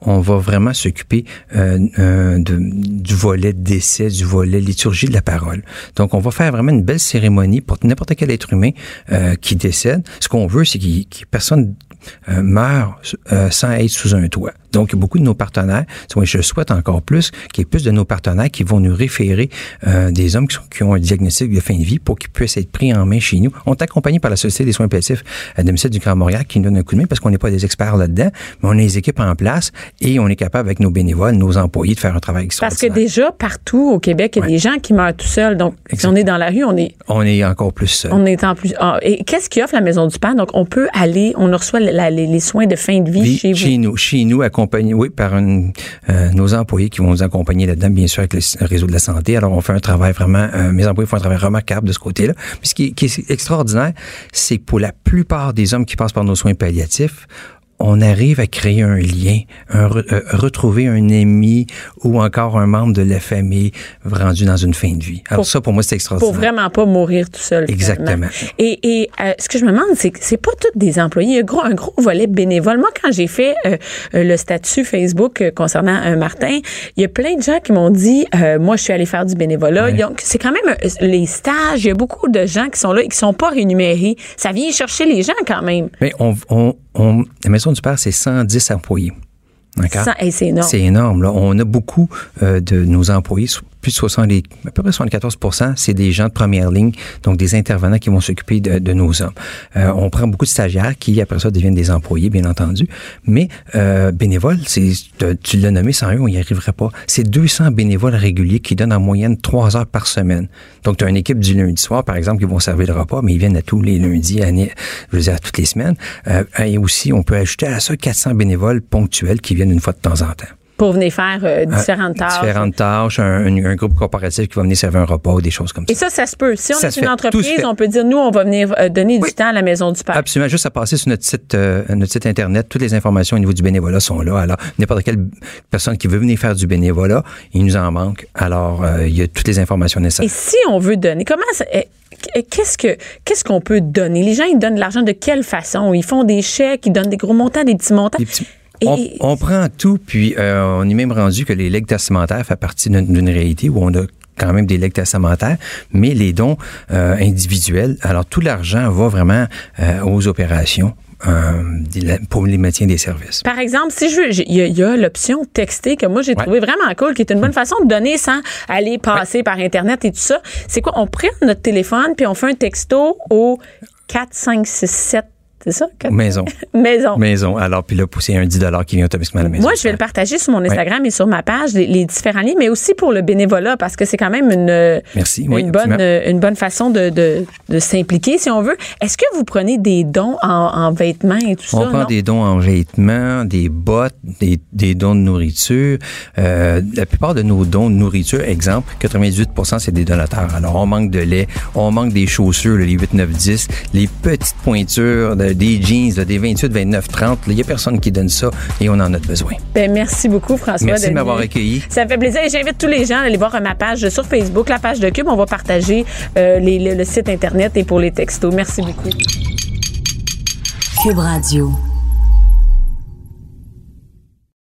on va vraiment s'occuper euh, euh, du volet décès, du volet liturgie de la parole. Donc, on va faire vraiment une belle cérémonie pour n'importe quel être humain euh, qui décède. Ce qu'on veut, c'est que personne euh, meurt euh, sans être sous un toit. Donc, beaucoup de nos partenaires, je souhaite encore plus qu'il y ait plus de nos partenaires qui vont nous référer euh, des hommes qui, sont- qui ont un diagnostic de fin de vie pour qu'ils puissent être pris en main chez nous. On est accompagné par la Société des soins palliatifs à domicile du Grand Montréal qui nous donne un coup de main parce qu'on n'est pas des experts là-dedans, mais on a les équipes en place et on est capable avec nos bénévoles, nos employés de faire un travail Parce que extraordinaire. déjà, partout au Québec, il y a Ouais. des gens qui meurent tout seuls. Donc, si on est dans la rue, on est, On est encore plus seul. on est en plus. Ah, et qu'est-ce qui offre la Maison du Père? Donc, on peut aller, on reçoit la- les, les soins de fin de vie Vie chez vous. nous, chez nous, oui, par euh, nos employés qui vont nous accompagner là-dedans, bien sûr, avec le réseau de la santé. Alors, on fait un travail vraiment, euh, mes employés font un travail remarquable de ce côté-là. Puis ce qui est extraordinaire, c'est que pour la plupart des hommes qui passent par nos soins palliatifs, on arrive à créer un lien, un euh, retrouver un ami ou encore un membre de la famille rendu dans une fin de vie. Alors Pour- ça, pour moi, c'est Pour extraordinaire. vraiment pas mourir tout seul. finalement. Exactement. Et, et euh, ce que je me demande, c'est que c'est pas tous des employés. Il y a gros, un gros volet bénévole. Moi, quand j'ai fait euh, euh, le statut Facebook concernant un Martin, il y a plein de gens qui m'ont dit, euh, moi, je suis allé faire du bénévolat. Ouais. Donc, c'est quand même euh, les stages. Il y a beaucoup de gens qui sont là et qui sont pas rémunérés. Ça vient chercher les gens quand même. Mais on, on, on- la Maison du Père, c'est 110 employés. C'est énorme. C'est énorme. Là. On a beaucoup euh, de nos employés, plus de 70, à peu près 74% c'est des gens de première ligne, donc des intervenants qui vont s'occuper de, de nos hommes. Euh, on prend beaucoup de stagiaires qui, après ça, deviennent des employés, bien entendu. Mais euh, bénévoles, c'est, tu l'as nommé, sans eux, on n'y arriverait pas. C'est 200 bénévoles réguliers qui donnent en moyenne 3 heures par semaine. Donc, tu as une équipe du lundi soir, par exemple, qui vont servir le repas, mais ils viennent à tous les lundis, à, je veux dire, toutes les semaines. Euh, et aussi, on peut ajouter à ça 400 bénévoles ponctuels qui viennent une fois de temps en temps. Pour venir faire euh, différentes tâches. Différentes tâches, un, un- un groupe corporatif qui va venir servir un repas ou des choses comme Et ça. ça, ça se peut. Si on Ça est une fait. Entreprise, on peut dire, nous, on va venir euh, donner Oui. du temps à la maison du père. Absolument. Juste à passer sur notre site, euh, notre site Internet, toutes les informations au niveau du bénévolat sont là. Alors, n'importe quelle personne qui veut venir faire du bénévolat, il nous en manque. Alors, euh, il y a toutes les informations Et nécessaires. si on veut donner, comment ça- eh, eh, qu'est-ce que qu'est-ce qu'on peut donner? Les gens ils donnent de l'argent de quelle façon? Ils font des chèques, ils donnent des gros montants, des petits montants. Des petits- Et- on, on prend tout, puis euh, on est même rendu que les legs testamentaires fait partie d'une réalité où on a quand même des legs testamentaires, mais les dons euh, individuels, alors tout l'argent va vraiment euh, aux opérations euh, pour les maintiens des services. Par exemple, si je il y a, l'option texter que moi j'ai Ouais. trouvé vraiment cool, qui est une bonne façon de donner sans aller passer par internet et tout ça. C'est quoi? On prend notre téléphone puis on fait un texto au 4 5 6 7 c'est ça? Maison. Maison. Maison. Alors, puis là, c'est un 10 qui vient automatiquement à la maison. Moi, je vais le partager sur mon Instagram et sur ma page, les, les différents liens, mais aussi pour le bénévolat, parce que c'est quand même une, Merci. une, Oui, bonne, absolument. une bonne façon de, de, de s'impliquer, si on veut. Est-ce que vous prenez des dons en, en vêtements et tout On ça? prend non? des dons en vêtements, des bottes, des, des dons de nourriture. Euh, la plupart de nos dons de nourriture, exemple, 98% c'est des donateurs. Alors, on manque de lait, on manque des chaussures, les 8, 9, 10, les petites pointures, de- des jeans, là, des 28, 29, 30. Il n'y a personne qui donne ça et on en a besoin. Ben, merci beaucoup, François. Merci de m'avoir accueilli. Ça me fait plaisir et j'invite tous les gens à aller voir ma page sur Facebook, la page de Cube. On va partager euh, les- le, le site Internet et pour les textos. Merci beaucoup. Cube Radio.